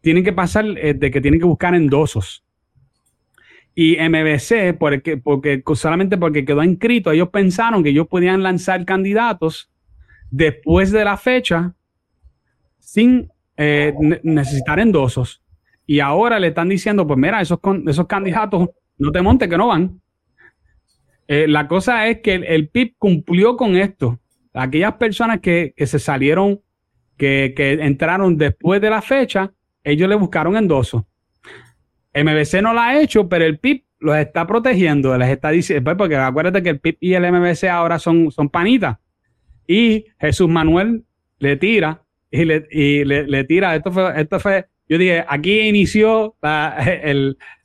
tienen que pasar eh, de que tienen que buscar endosos. Y MBC, porque, porque solamente porque quedó inscrito, ellos pensaron que ellos podían lanzar candidatos después de la fecha sin eh, necesitar endosos. Y ahora le están diciendo, pues mira, esos, esos candidatos no te montes que no van. Eh, la cosa es que el, PIB cumplió con esto. Aquellas personas que, se salieron, que, que, entraron después de la fecha, ellos le buscaron endosos. MBC no lo ha hecho, pero el PIB los está protegiendo, les está diciendo, pues, porque acuérdate que el PIB y el MBC ahora son, son panitas. Y Jesús Manuel le tira y le, y le, tira, esto fue, esto fue, yo dije, aquí inició las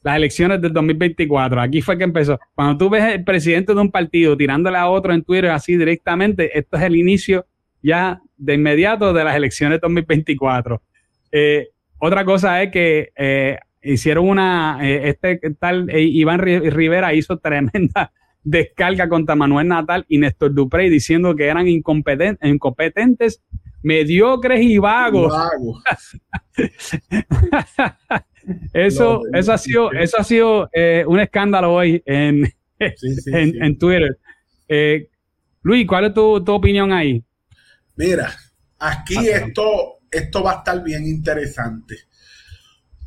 elecciones del 2024, aquí fue que empezó. Cuando tú ves el presidente de un partido tirándole a otro en Twitter así directamente, esto es el inicio ya de inmediato de las elecciones 2024. Eh, otra cosa es que eh, hicieron una, eh, este tal eh, Iván Rivera hizo tremenda descarga contra Manuel Natal y Néstor Duprey diciendo que eran incompetentes, incompetentes mediocres y vagos. eso, eso ha sido, eso ha sido un escándalo hoy en, en, Twitter. Luis, ¿cuál es tu, opinión ahí? Mira, aquí esto, esto va a estar bien interesante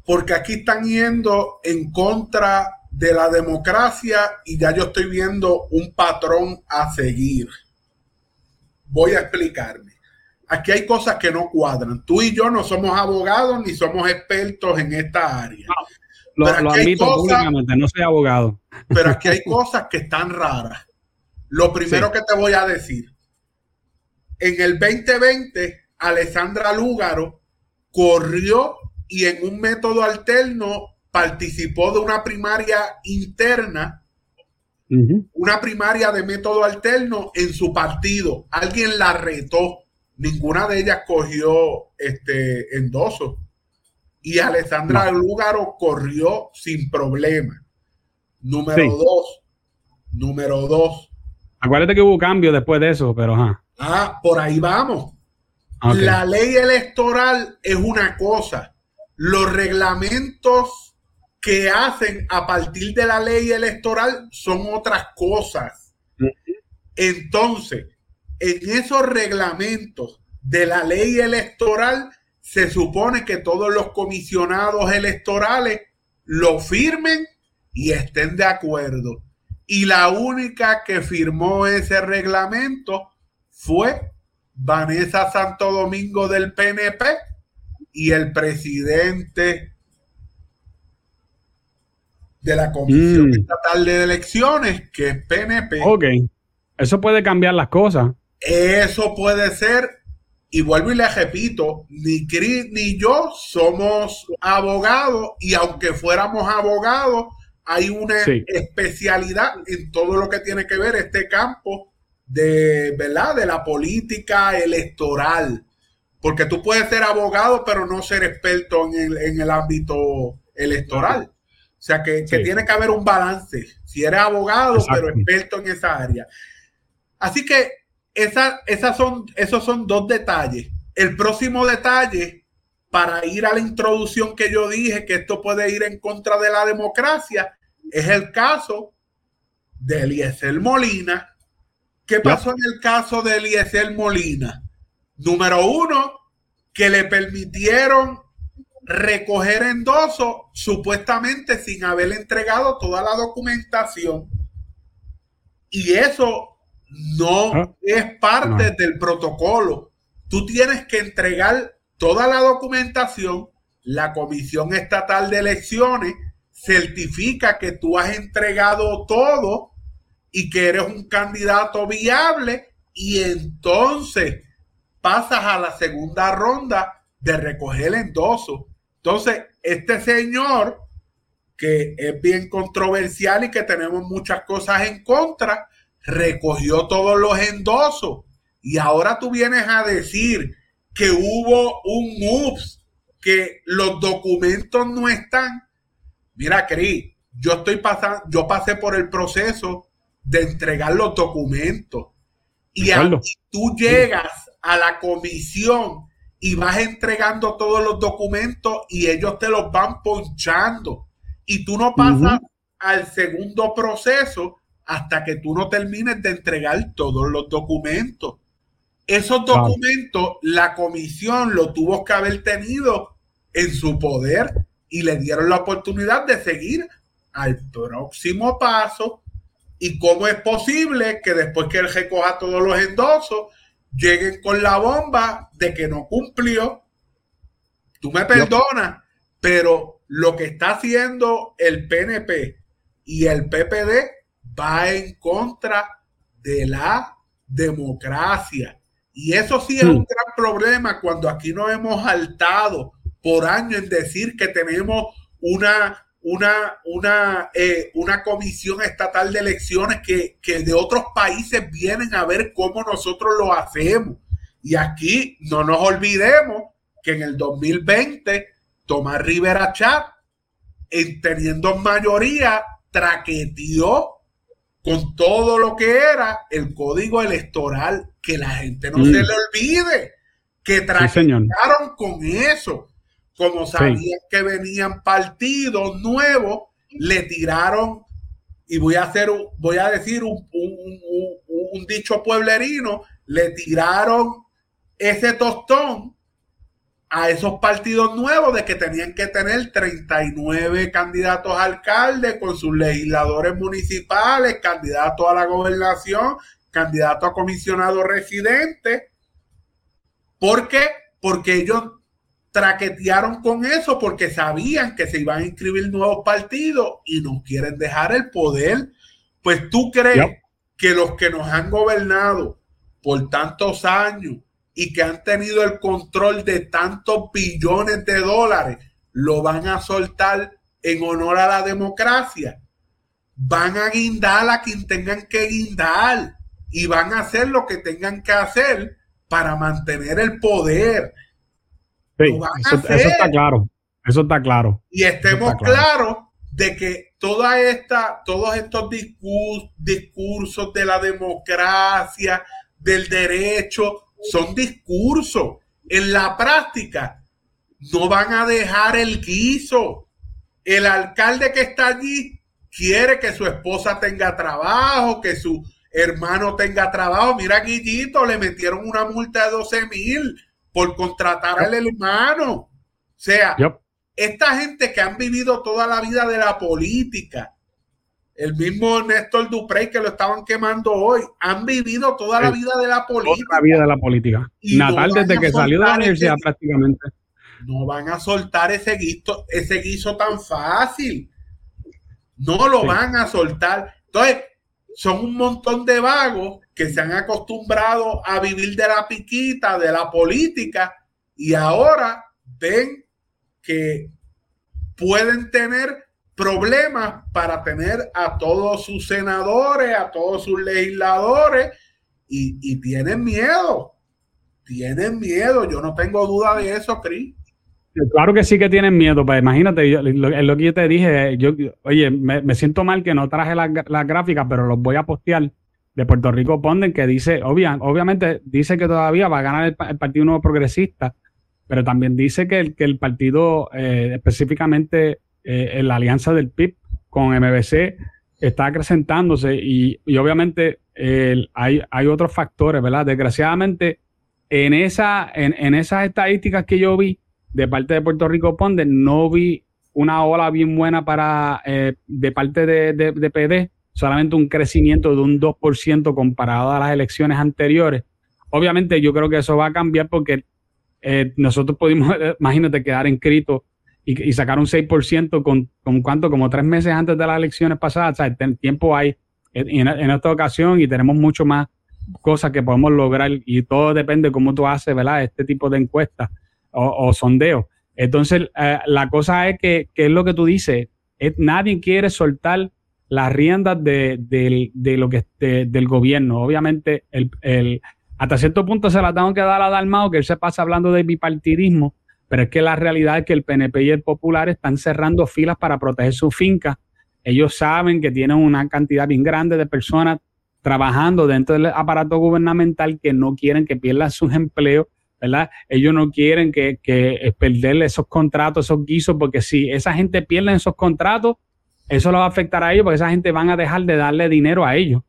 porque aquí están yendo en contra de la democracia y ya yo estoy viendo un patrón a seguir. Voy a explicarme. Aquí hay cosas que no cuadran. Tú y yo no somos abogados ni somos expertos en esta área. No, lo, admito públicamente, no soy abogado. Pero aquí hay cosas que están raras. Lo primero que te voy a decir. En el 2020, Alessandra Lúgaro corrió y en un método alterno participó de una primaria interna, una primaria de método alterno en su partido. Alguien la retó. Ninguna de ellas cogió este endoso. Y Alessandra Lúgaro corrió sin problema. Número dos. Número dos. Acuérdate que hubo cambio después de eso, pero Ah, por ahí vamos. La ley electoral es una cosa los reglamentos que hacen a partir de la ley electoral son otras cosas. Entonces, en esos reglamentos de la ley electoral, se supone que todos los comisionados electorales lo firmen y estén de acuerdo. Y la única que firmó ese reglamento fue Vanessa Santo Domingo del PNP y el presidente de la Comisión mm. Estatal de Elecciones, que es PNP. Ok, eso puede cambiar las cosas. Eso puede ser, y vuelvo y le repito, ni Chris ni yo somos abogados, y aunque fuéramos abogados, hay una especialidad en todo lo que tiene que ver este campo de, ¿verdad? de la política electoral. Porque tú puedes ser abogado, pero no ser experto en el, ámbito electoral. O sea, que, tiene que haber un balance. Si eres abogado, pero experto en esa área. Así que esa, esas son, esos son dos detalles. El próximo detalle, para ir a la introducción que yo dije, que esto puede ir en contra de la democracia, es el caso de Eliezer Molina. ¿Qué pasó en el caso de Eliezer Molina? Número uno, que le permitieron recoger endoso supuestamente sin haber entregado toda la documentación. Y eso no ah. es parte del protocolo. Tú tienes que entregar toda la documentación. La Comisión Estatal de Elecciones certifica que tú has entregado todo y que eres un candidato viable y entonces pasas a la segunda ronda de recoger el endoso. Entonces, este señor, que es bien controversial y que tenemos muchas cosas en contra, recogió todos los endosos. Y ahora tú vienes a decir que hubo un ups, que los documentos no están. Mira, Cris, yo estoy pasando, yo pasé por el proceso de entregar los documentos. Y tú llegas a la comisión y vas entregando todos los documentos y ellos te los van ponchando. Y tú no pasas al segundo proceso hasta que tú no termines de entregar todos los documentos. Esos documentos, la comisión lo tuvo que haber tenido en su poder y le dieron la oportunidad de seguir al próximo paso. ¿Y cómo es posible que después que él recoja todos los endosos, lleguen con la bomba de que no cumplió. Tú me perdonas, pero lo que está haciendo el PNP y el PPD va en contra de la democracia. Y eso sí es un gran problema cuando aquí nos hemos saltado por años en decir que tenemos una una, una, eh, una comisión estatal de elecciones que, que de otros países vienen a ver cómo nosotros lo hacemos. Y aquí no nos olvidemos que en el 2020 Tomás Rivera Chat, en teniendo mayoría, traqueteó con todo lo que era el código electoral. Que la gente no se le olvide que traquetearon con eso como sabían que venían partidos nuevos, le tiraron, y voy a hacer, voy a decir un, dicho pueblerino, le tiraron ese tostón a esos partidos nuevos de que tenían que tener 39 candidatos a alcalde con sus legisladores municipales, candidatos a la gobernación, candidatos a comisionado residente. ¿Por qué? Porque ellos traquetearon con eso porque sabían que se iban a inscribir nuevos partidos y no quieren dejar el poder. Pues tú crees que los que nos han gobernado por tantos años y que han tenido el control de tantos billones de dólares lo van a soltar en honor a la democracia. Van a guindar a quien tengan que guindar y van a hacer lo que tengan que hacer para mantener el poder eso, está claro. Eso está claro. Y estemos claros de que toda esta, todos estos discursos de la democracia, del derecho, son discursos. En la práctica, no van a dejar el guiso. El alcalde que está allí quiere que su esposa tenga trabajo, que su hermano tenga trabajo. Mira, Guillito, le metieron una multa de 12 mil por contratar al hermano. O sea, esta gente que han vivido toda la vida de la política, el mismo Néstor Duprey que lo estaban quemando hoy, han vivido toda la vida de la política. Toda la vida de la política. Natal desde que salió de la universidad prácticamente. No van a soltar ese guiso, ese guiso tan fácil. No lo van a soltar. Entonces, son un montón de vagos que se han acostumbrado a vivir de la piquita, de la política, y ahora ven que pueden tener problemas para tener a todos sus senadores, a todos sus legisladores, y, tienen miedo. Tienen miedo. Yo no tengo duda de eso, Cris. claro que sí que tienen miedo. Pues imagínate, yo, lo, que yo te dije, yo, oye, me, siento mal que no traje las la gráficas, pero los voy a postear de Puerto Rico Ponden, que dice, obviamente, dice que todavía va a ganar el, Partido Nuevo Progresista, pero también dice que el, partido, eh, específicamente eh, la alianza del PIB con MBC, está acrecentándose y, obviamente hay, otros factores, ¿verdad? Desgraciadamente, en, esa, en, esas estadísticas que yo vi de parte de Puerto Rico Ponde, no vi una ola bien buena para eh, de parte de, de, PD, solamente un crecimiento de un 2% comparado a las elecciones anteriores. Obviamente yo creo que eso va a cambiar porque eh, nosotros pudimos, imagínate, quedar inscritos y, sacar un 6% con, con cuánto, como tres meses antes de las elecciones pasadas. O sea, el tiempo hay en, esta ocasión y tenemos mucho más cosas que podemos lograr y todo depende de cómo tú haces, ¿verdad? Este tipo de encuestas o, sondeos. Entonces, eh, la cosa es que, que, es lo que tú dices, nadie quiere soltar las riendas de, lo que del gobierno. Obviamente, el, el, hasta cierto punto se la tengo que dar a Dalmao, que él se pasa hablando de bipartidismo, pero es que la realidad es que el PNP y el Popular están cerrando filas para proteger su finca. Ellos saben que tienen una cantidad bien grande de personas trabajando dentro del aparato gubernamental que no quieren que pierdan sus empleos, ¿verdad? Ellos no quieren que, que perderle esos contratos, esos guisos, porque si esa gente pierde esos contratos, eso lo va a afectar a ellos, porque esa gente van a dejar de darle dinero a ellos.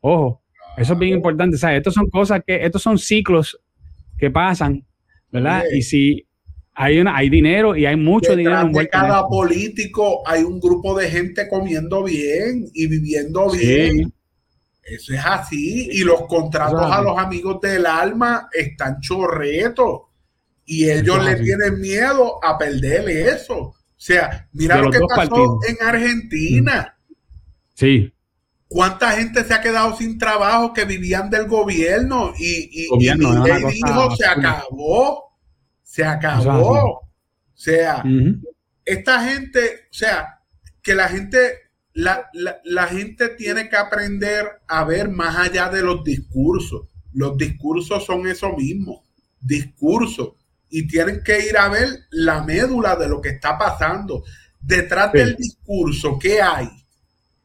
Ojo, eso es bien importante. O sea, estos son cosas que, estos son ciclos que pasan, ¿verdad? Y si hay, una, hay dinero y hay mucho dinero. En cada político hay un grupo de gente comiendo bien y viviendo bien. Eso es así. Y los contratos a los amigos del alma están chorretos. Y ellos le tienen miedo a perderle eso. O sea, mira lo que pasó en Argentina. Sí. ¿Cuánta gente se ha quedado sin trabajo que vivían del gobierno? Y, y, dijo, se acabó. Se acabó. O sea, esta gente, o sea, que la gente la, gente tiene que aprender a ver más allá de los discursos. Los discursos son eso mismo, discursos. Y tienen que ir a ver la médula de lo que está pasando. Detrás del discurso, ¿qué hay?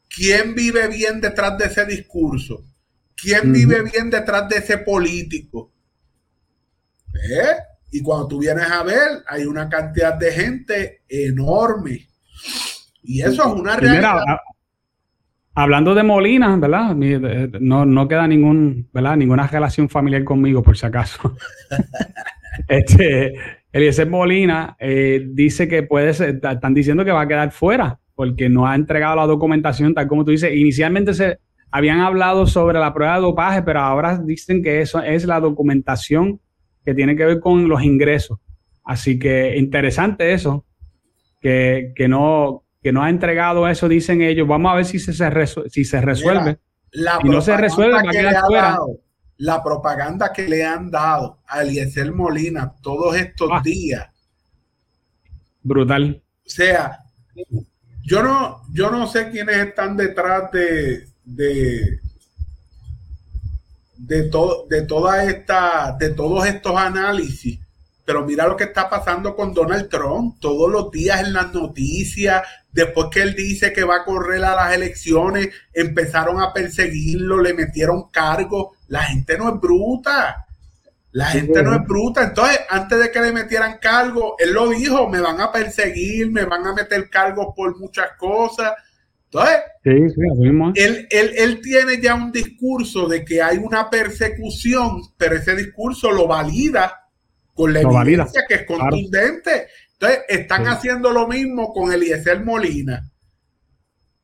¿Quién vive bien detrás de ese discurso? ¿Quién vive bien detrás de ese político? ¿Eh? Y cuando tú vienes a ver, hay una cantidad de gente enorme y eso es una realidad. hablando de Molina, ¿verdad? No, no queda ningún, ¿verdad? ninguna relación familiar conmigo, por si acaso. este, Eliezer Molina eh, dice que puede ser, están diciendo que va a quedar fuera porque no ha entregado la documentación, tal como tú dices. Inicialmente se habían hablado sobre la prueba de dopaje, pero ahora dicen que eso es la documentación que tiene que ver con los ingresos. Así que interesante eso, que, que no, que no ha entregado eso, dicen ellos. Vamos a ver si se, si se resuelve. la no se resuelve, la propaganda que le han dado a Eliezer Molina todos estos ah. días. Brutal. O sea, yo no, yo no sé quiénes están detrás de, de, de, de toda esta, de todos estos análisis pero mira lo que está pasando con Donald Trump todos los días en las noticias. Después que él dice que va a correr a las elecciones, empezaron a perseguirlo, le metieron cargos. La gente no es bruta. La gente no es bruta. Entonces, antes de que le metieran cargos, él lo dijo, me van a perseguir, me van a meter cargos por muchas cosas. Entonces, él, él, él, tiene ya un discurso de que hay una persecución, pero ese discurso lo valida con la evidencia que es contundente. Entonces, están haciendo lo mismo con Eliezer Molina.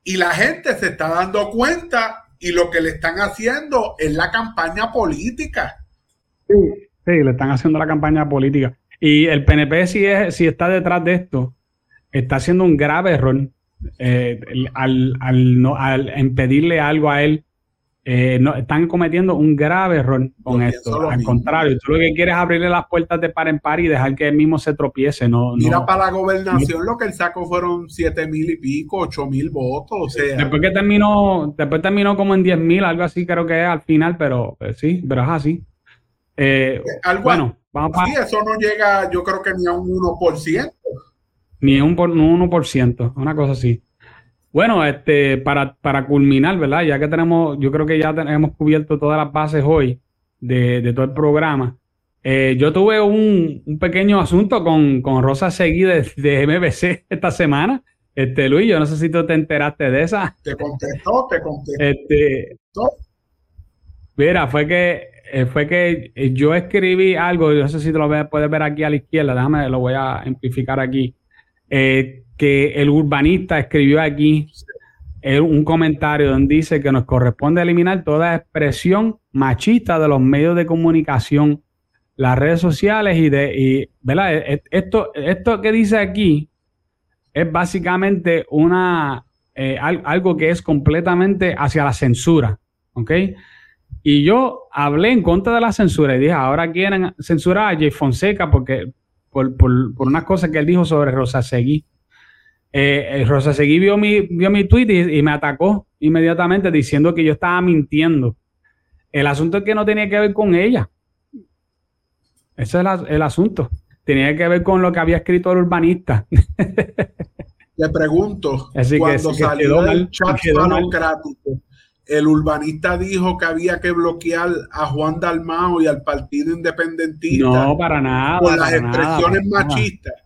Y la gente se está dando cuenta y lo que le están haciendo es la campaña política. Sí, sí, le están haciendo la campaña política. Y el PNP, si, es, si está detrás de esto, está haciendo un grave error eh, al, al, no, al impedirle algo a él eh, no, están cometiendo un grave error con esto. Al contrario, tú lo que quieres es abrirle las puertas de par en par y dejar que él mismo se tropiece. No, Mira, para la gobernación lo que él sacó fueron siete mil y pico, ocho mil votos. O sea. Después que terminó, después terminó como en diez mil, algo así creo que es al final, pero sí, pero es así. Eh, Algo bueno, vamos a... Sí, eso no llega, yo creo que ni a un 1%. Ni a un, un 1%, una cosa así. Bueno, este, para, para culminar, ¿verdad? Ya que tenemos, yo creo que ya hemos cubierto todas las bases hoy de, todo el programa. Eh, yo tuve un, pequeño asunto con, con Rosa Seguí de, de, MBC esta semana. Este, Luis, yo no sé si tú te enteraste de esa. Te contestó, te contestó. Este, mira, fue que, eh, fue que yo escribí algo, yo no sé si te lo puedes ver aquí a la izquierda, déjame, lo voy a amplificar aquí. Eh, que el urbanista escribió aquí un comentario donde dice que nos corresponde eliminar toda expresión machista de los medios de comunicación, las redes sociales y de, y, ¿verdad? E, e, esto, esto que dice aquí es básicamente una, eh, algo que es completamente hacia la censura, ¿ok? Y yo hablé en contra de la censura y dije, ahora quieren censurar a Jay Fonseca porque por, por, por unas cosas que él dijo sobre Rosa Seguí. Eh, eh, Rosa Seguí vio mi, vio mi tweet y, me atacó inmediatamente diciendo que yo estaba mintiendo. El asunto es que no tenía que ver con ella. Ese es el asunto. Tenía que ver con lo que había escrito el urbanista. Le pregunto, cuando salió el chat democrático, el urbanista dijo que había que bloquear a Juan Dalmao y al Partido Independentista. No, para nada. Por las expresiones machistas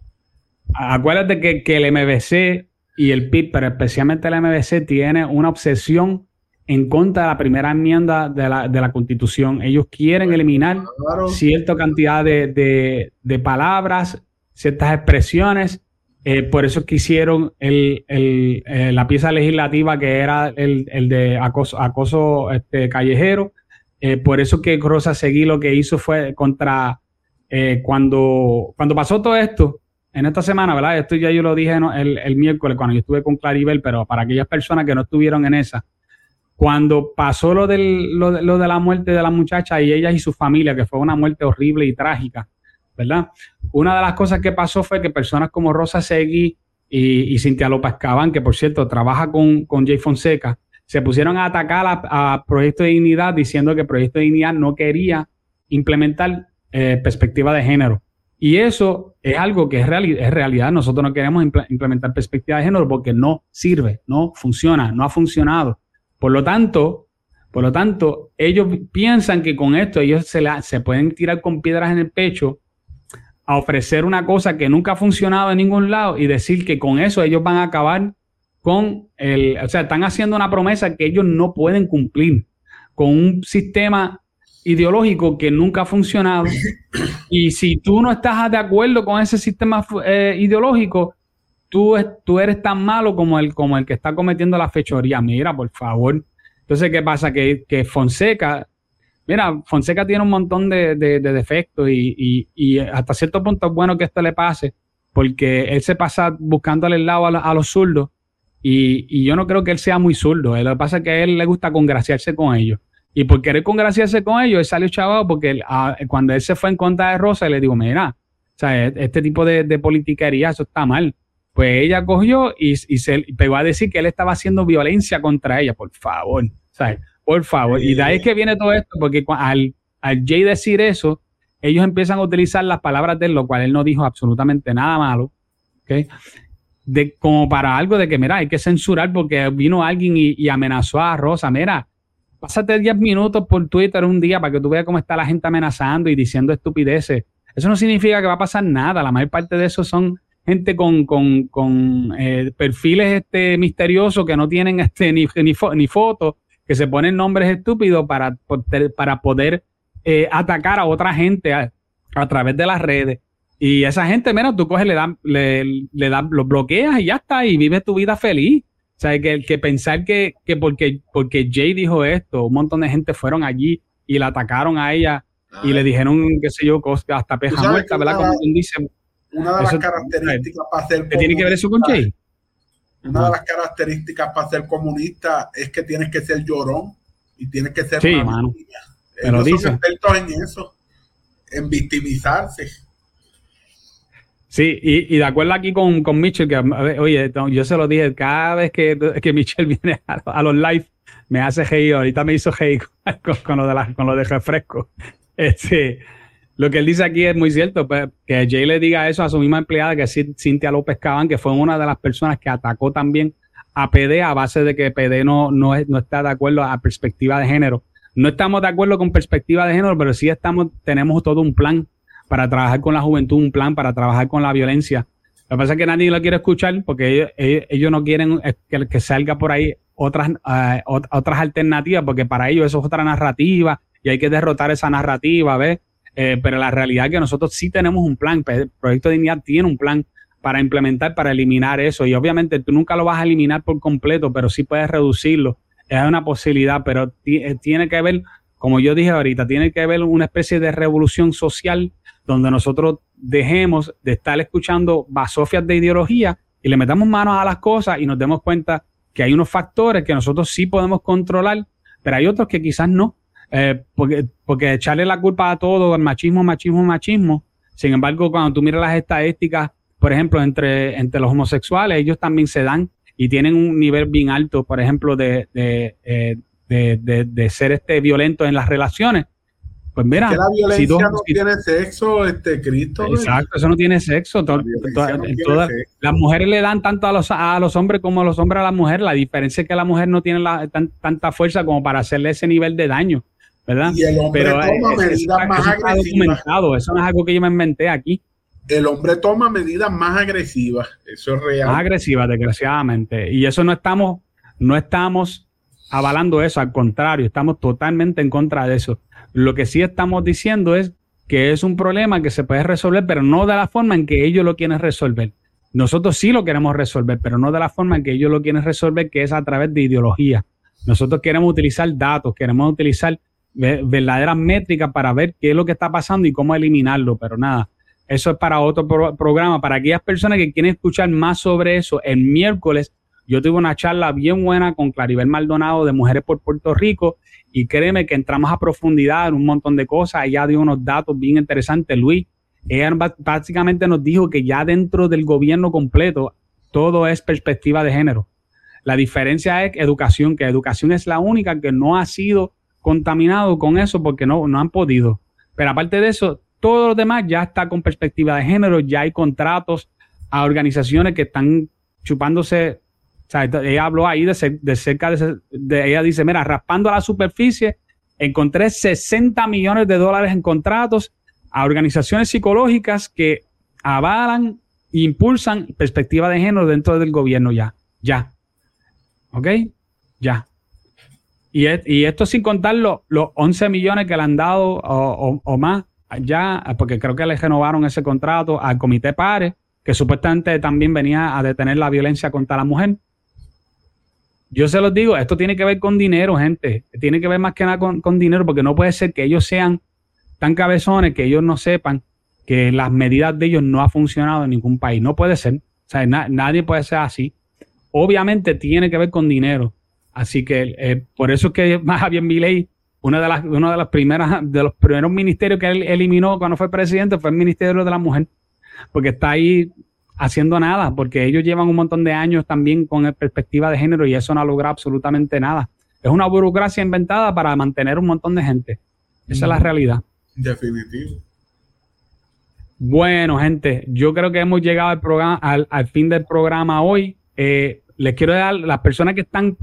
acuérdate que, que, el MBC y el PIB, pero especialmente el MBC, tiene una obsesión en contra de la primera enmienda de la, de la Constitución. Ellos quieren eliminar cierta cantidad de, de, palabras, ciertas expresiones. Eh, por eso que hicieron el, el, eh, la pieza legislativa que era el, el de acoso, acoso este, callejero. Eh, por eso que Rosa Seguí lo que hizo fue contra cuando, cuando pasó todo esto, en esta semana, ¿verdad? Esto ya yo lo dije el, miércoles cuando yo estuve con Claribel, pero para aquellas personas que no estuvieron en esa, cuando pasó lo, del, lo, de la muerte de la muchacha y ella y su familia, que fue una muerte horrible y trágica, ¿verdad? Una de las cosas que pasó fue que personas como Rosa Segui y, Cintia López Cabán, que por cierto trabaja con, con Jay Fonseca, se pusieron a atacar a, Proyecto de Dignidad diciendo que Proyecto de Dignidad no quería implementar eh, perspectiva de género. Y eso es algo que es, es realidad. Nosotros no queremos implementar perspectiva de género porque no sirve, no funciona, no ha funcionado. Por lo tanto, por lo tanto, ellos piensan que con esto ellos se, se pueden tirar con piedras en el pecho a ofrecer una cosa que nunca ha funcionado en ningún lado y decir que con eso ellos van a acabar con el, o sea, están haciendo una promesa que ellos no pueden cumplir con un sistema ideológico que nunca ha funcionado. Y si tú no estás de acuerdo con ese sistema eh, ideológico, tú, tú eres tan malo como el, como el que está cometiendo la fechoría. Mira, por favor. Entonces, ¿qué pasa? Que, Fonseca, mira, Fonseca tiene un montón de, defectos y, hasta cierto punto es bueno que esto le pase, porque él se pasa buscándole el lado a, los zurdos y, yo no creo que él sea muy zurdo. Lo que pasa es que a él le gusta congraciarse con ellos. Y por querer congraciarse con ellos, él salió chavado porque ah, cuando él se fue en contra de Rosa, le digo, mira, o sea, e-, este tipo de, de politiquería, eso está mal. Pues ella cogió y, se pegó a decir que él estaba haciendo violencia contra ella, por favor, ¿sabes? Por favor. Y de ahí es que viene todo esto, porque al, al Jay decir eso, ellos empiezan a utilizar las palabras de él, lo cual él no dijo absolutamente nada malo, ¿ok? De, como para algo de que, mira, hay que censurar porque vino alguien y, y amenazó a Rosa, mira, pásate 10 minutos por Twitter un día para que tú veas cómo está la gente amenazando y diciendo estupideces. Eso no significa que va a pasar nada. La mayor parte de eso son gente con, eh, perfiles este, misteriosos que no tienen este, ni, ni, fotos, que se ponen nombres estúpidos para, para poder eh, atacar a otra gente a, través de las redes. Y esa gente, menos tú coges, le das, le, le los bloqueas y ya está, y vives tu vida feliz. O sea, que, que pensar que, que porque, porque Jay dijo esto, un montón de gente fueron allí y la atacaron a ella y le dijeron, qué sé yo, hasta peja muerta, ¿verdad? Como dice. Una de las características para ser comunista. ¿Tiene que ver eso con Jay? Una de las características para ser comunista es que tienes que ser llorón y tienes que ser. Sí, mano. Ellos son expertos en eso, en victimizarse. Sí, y, de acuerdo aquí con, con Mitchell, que oye, yo se lo dije, cada vez que, que Mitchell viene a, los live, me hace hey, ahorita me hizo hey con, lo de la, con lo de refresco. Este, lo que él dice aquí es muy cierto, pues, que Jay le diga eso a su misma empleada, que es Cintia López Cabán, que fue una de las personas que atacó también a PD a base de que PD no, no, no está de acuerdo a perspectiva de género. No estamos de acuerdo con perspectiva de género, pero sí estamos, tenemos todo un plan para trabajar con la juventud, un plan para trabajar con la violencia. Lo que pasa es que nadie lo quiere escuchar porque ellos, no quieren que, que, salga por ahí otras, eh, otras alternativas, porque para ellos eso es otra narrativa y hay que derrotar esa narrativa, ¿ves? Eh, pero la realidad es que nosotros sí tenemos un plan, el Proyecto de Dignidad tiene un plan para implementar, para eliminar eso. Y obviamente tú nunca lo vas a eliminar por completo, pero sí puedes reducirlo. Es una posibilidad, pero eh, tiene que ver, como yo dije ahorita, tiene que haber una especie de revolución social donde nosotros dejemos de estar escuchando basofias de ideología y le metamos manos a las cosas y nos demos cuenta que hay unos factores que nosotros sí podemos controlar, pero hay otros que quizás no. Eh, porque, porque echarle la culpa a todo, al machismo, machismo, machismo. Sin embargo, cuando tú miras las estadísticas, por ejemplo, entre, entre los homosexuales, ellos también se dan y tienen un nivel bien alto, por ejemplo, de, de, eh, de, de, ser este violento en las relaciones. Pues mira, que la violencia no tiene sexo, este Cristo. Exacto, eso no tiene sexo. Las mujeres le dan tanto a los, a los hombres como a los hombres a las mujeres. La diferencia es que la mujer no tiene la, tanta fuerza como para hacerle ese nivel de daño. ¿verdad? Y el hombre toma medidas más agresivas. Eso no es algo que yo me inventé aquí. El hombre toma medidas más agresivas, eso es real. Más agresivas, desgraciadamente. Y eso no estamos, no estamos avalando eso, al contrario, estamos totalmente en contra de eso. Lo que sí estamos diciendo es que es un problema que se puede resolver, pero no de la forma en que ellos lo quieren resolver. Nosotros sí lo queremos resolver, pero no de la forma en que ellos lo quieren resolver, que es a través de ideología. Nosotros queremos utilizar datos, queremos utilizar verdaderas métricas para ver qué es lo que está pasando y cómo eliminarlo, pero nada, eso es para otro programa. Para aquellas personas que quieren escuchar más sobre eso, el miércoles yo tuve una charla bien buena con Claribel Maldonado de Mujeres por Puerto Rico y créeme que entramos a profundidad en un montón de cosas. Ella dio unos datos bien interesantes, Luis. Ella básicamente nos dijo que ya dentro del gobierno completo todo es perspectiva de género. La diferencia es educación, que educación es la única que no ha sido contaminado con eso porque no, no han podido. Pero aparte de eso, todo lo demás ya está con perspectiva de género, ya hay contratos a organizaciones que están chupándose. O ella habló ahí de, cerca de, Ella dice: Mira, raspando a la superficie, encontré 60 millones de dólares en contratos a organizaciones psicológicas que avalan e impulsan perspectiva de género dentro del gobierno ya. Ya. ¿Ok? Ya. Y, esto sin contar los, 11 millones que le han dado o, más ya, porque creo que le renovaron ese contrato al Comité Pare, que supuestamente también venía a detener la violencia contra la mujer. Yo se los digo, esto tiene que ver con dinero, gente. Tiene que ver más que nada con, dinero, porque no puede ser que ellos sean tan cabezones que ellos no sepan que las medidas de ellos no ha funcionado en ningún país. No puede ser. O sea, nadie puede ser así. Obviamente tiene que ver con dinero. Así que eh, por eso es que Javier Milei, una de las, una de las primeras, de los primeros ministerios que él eliminó cuando fue presidente fue el Ministerio de la Mujer, porque está ahí haciendo nada, porque ellos llevan un montón de años también con perspectiva de género y eso no ha logrado absolutamente nada. Es una burocracia inventada para mantener un montón de gente. Esa es la realidad. Definitivo. Bueno, gente, yo creo que hemos llegado al, programa, al, fin del programa hoy. Eh, les quiero dar las personas que están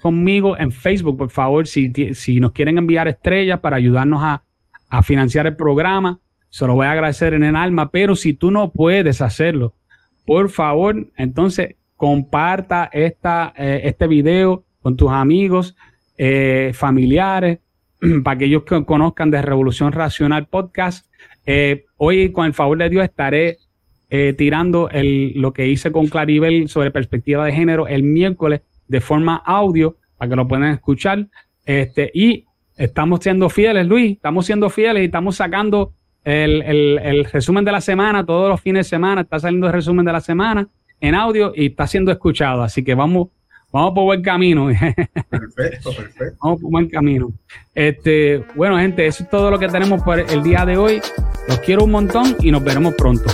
conmigo en Facebook, por favor, si, si nos quieren enviar estrellas para ayudarnos a, financiar el programa, se lo voy a agradecer en el alma, pero si tú no puedes hacerlo, por favor, entonces comparta esta, eh, este video con tus amigos, eh, familiares, para que ellos conozcan de Revolución Racional Podcast. Eh, hoy, con el favor de Dios, estaré tirando lo que hice con Claribel sobre perspectiva de género el miércoles de forma audio para que lo puedan escuchar. Este, y estamos siendo fieles, Luis, estamos siendo fieles y estamos sacando el, el, resumen de la semana, todos los fines de semana está saliendo el resumen de la semana en audio y está siendo escuchado. Así que vamos, vamos por buen camino. Perfecto, perfecto. Vamos por buen camino. Este, bueno, gente, eso es todo lo que tenemos por el día de hoy. Los quiero un montón y nos veremos pronto.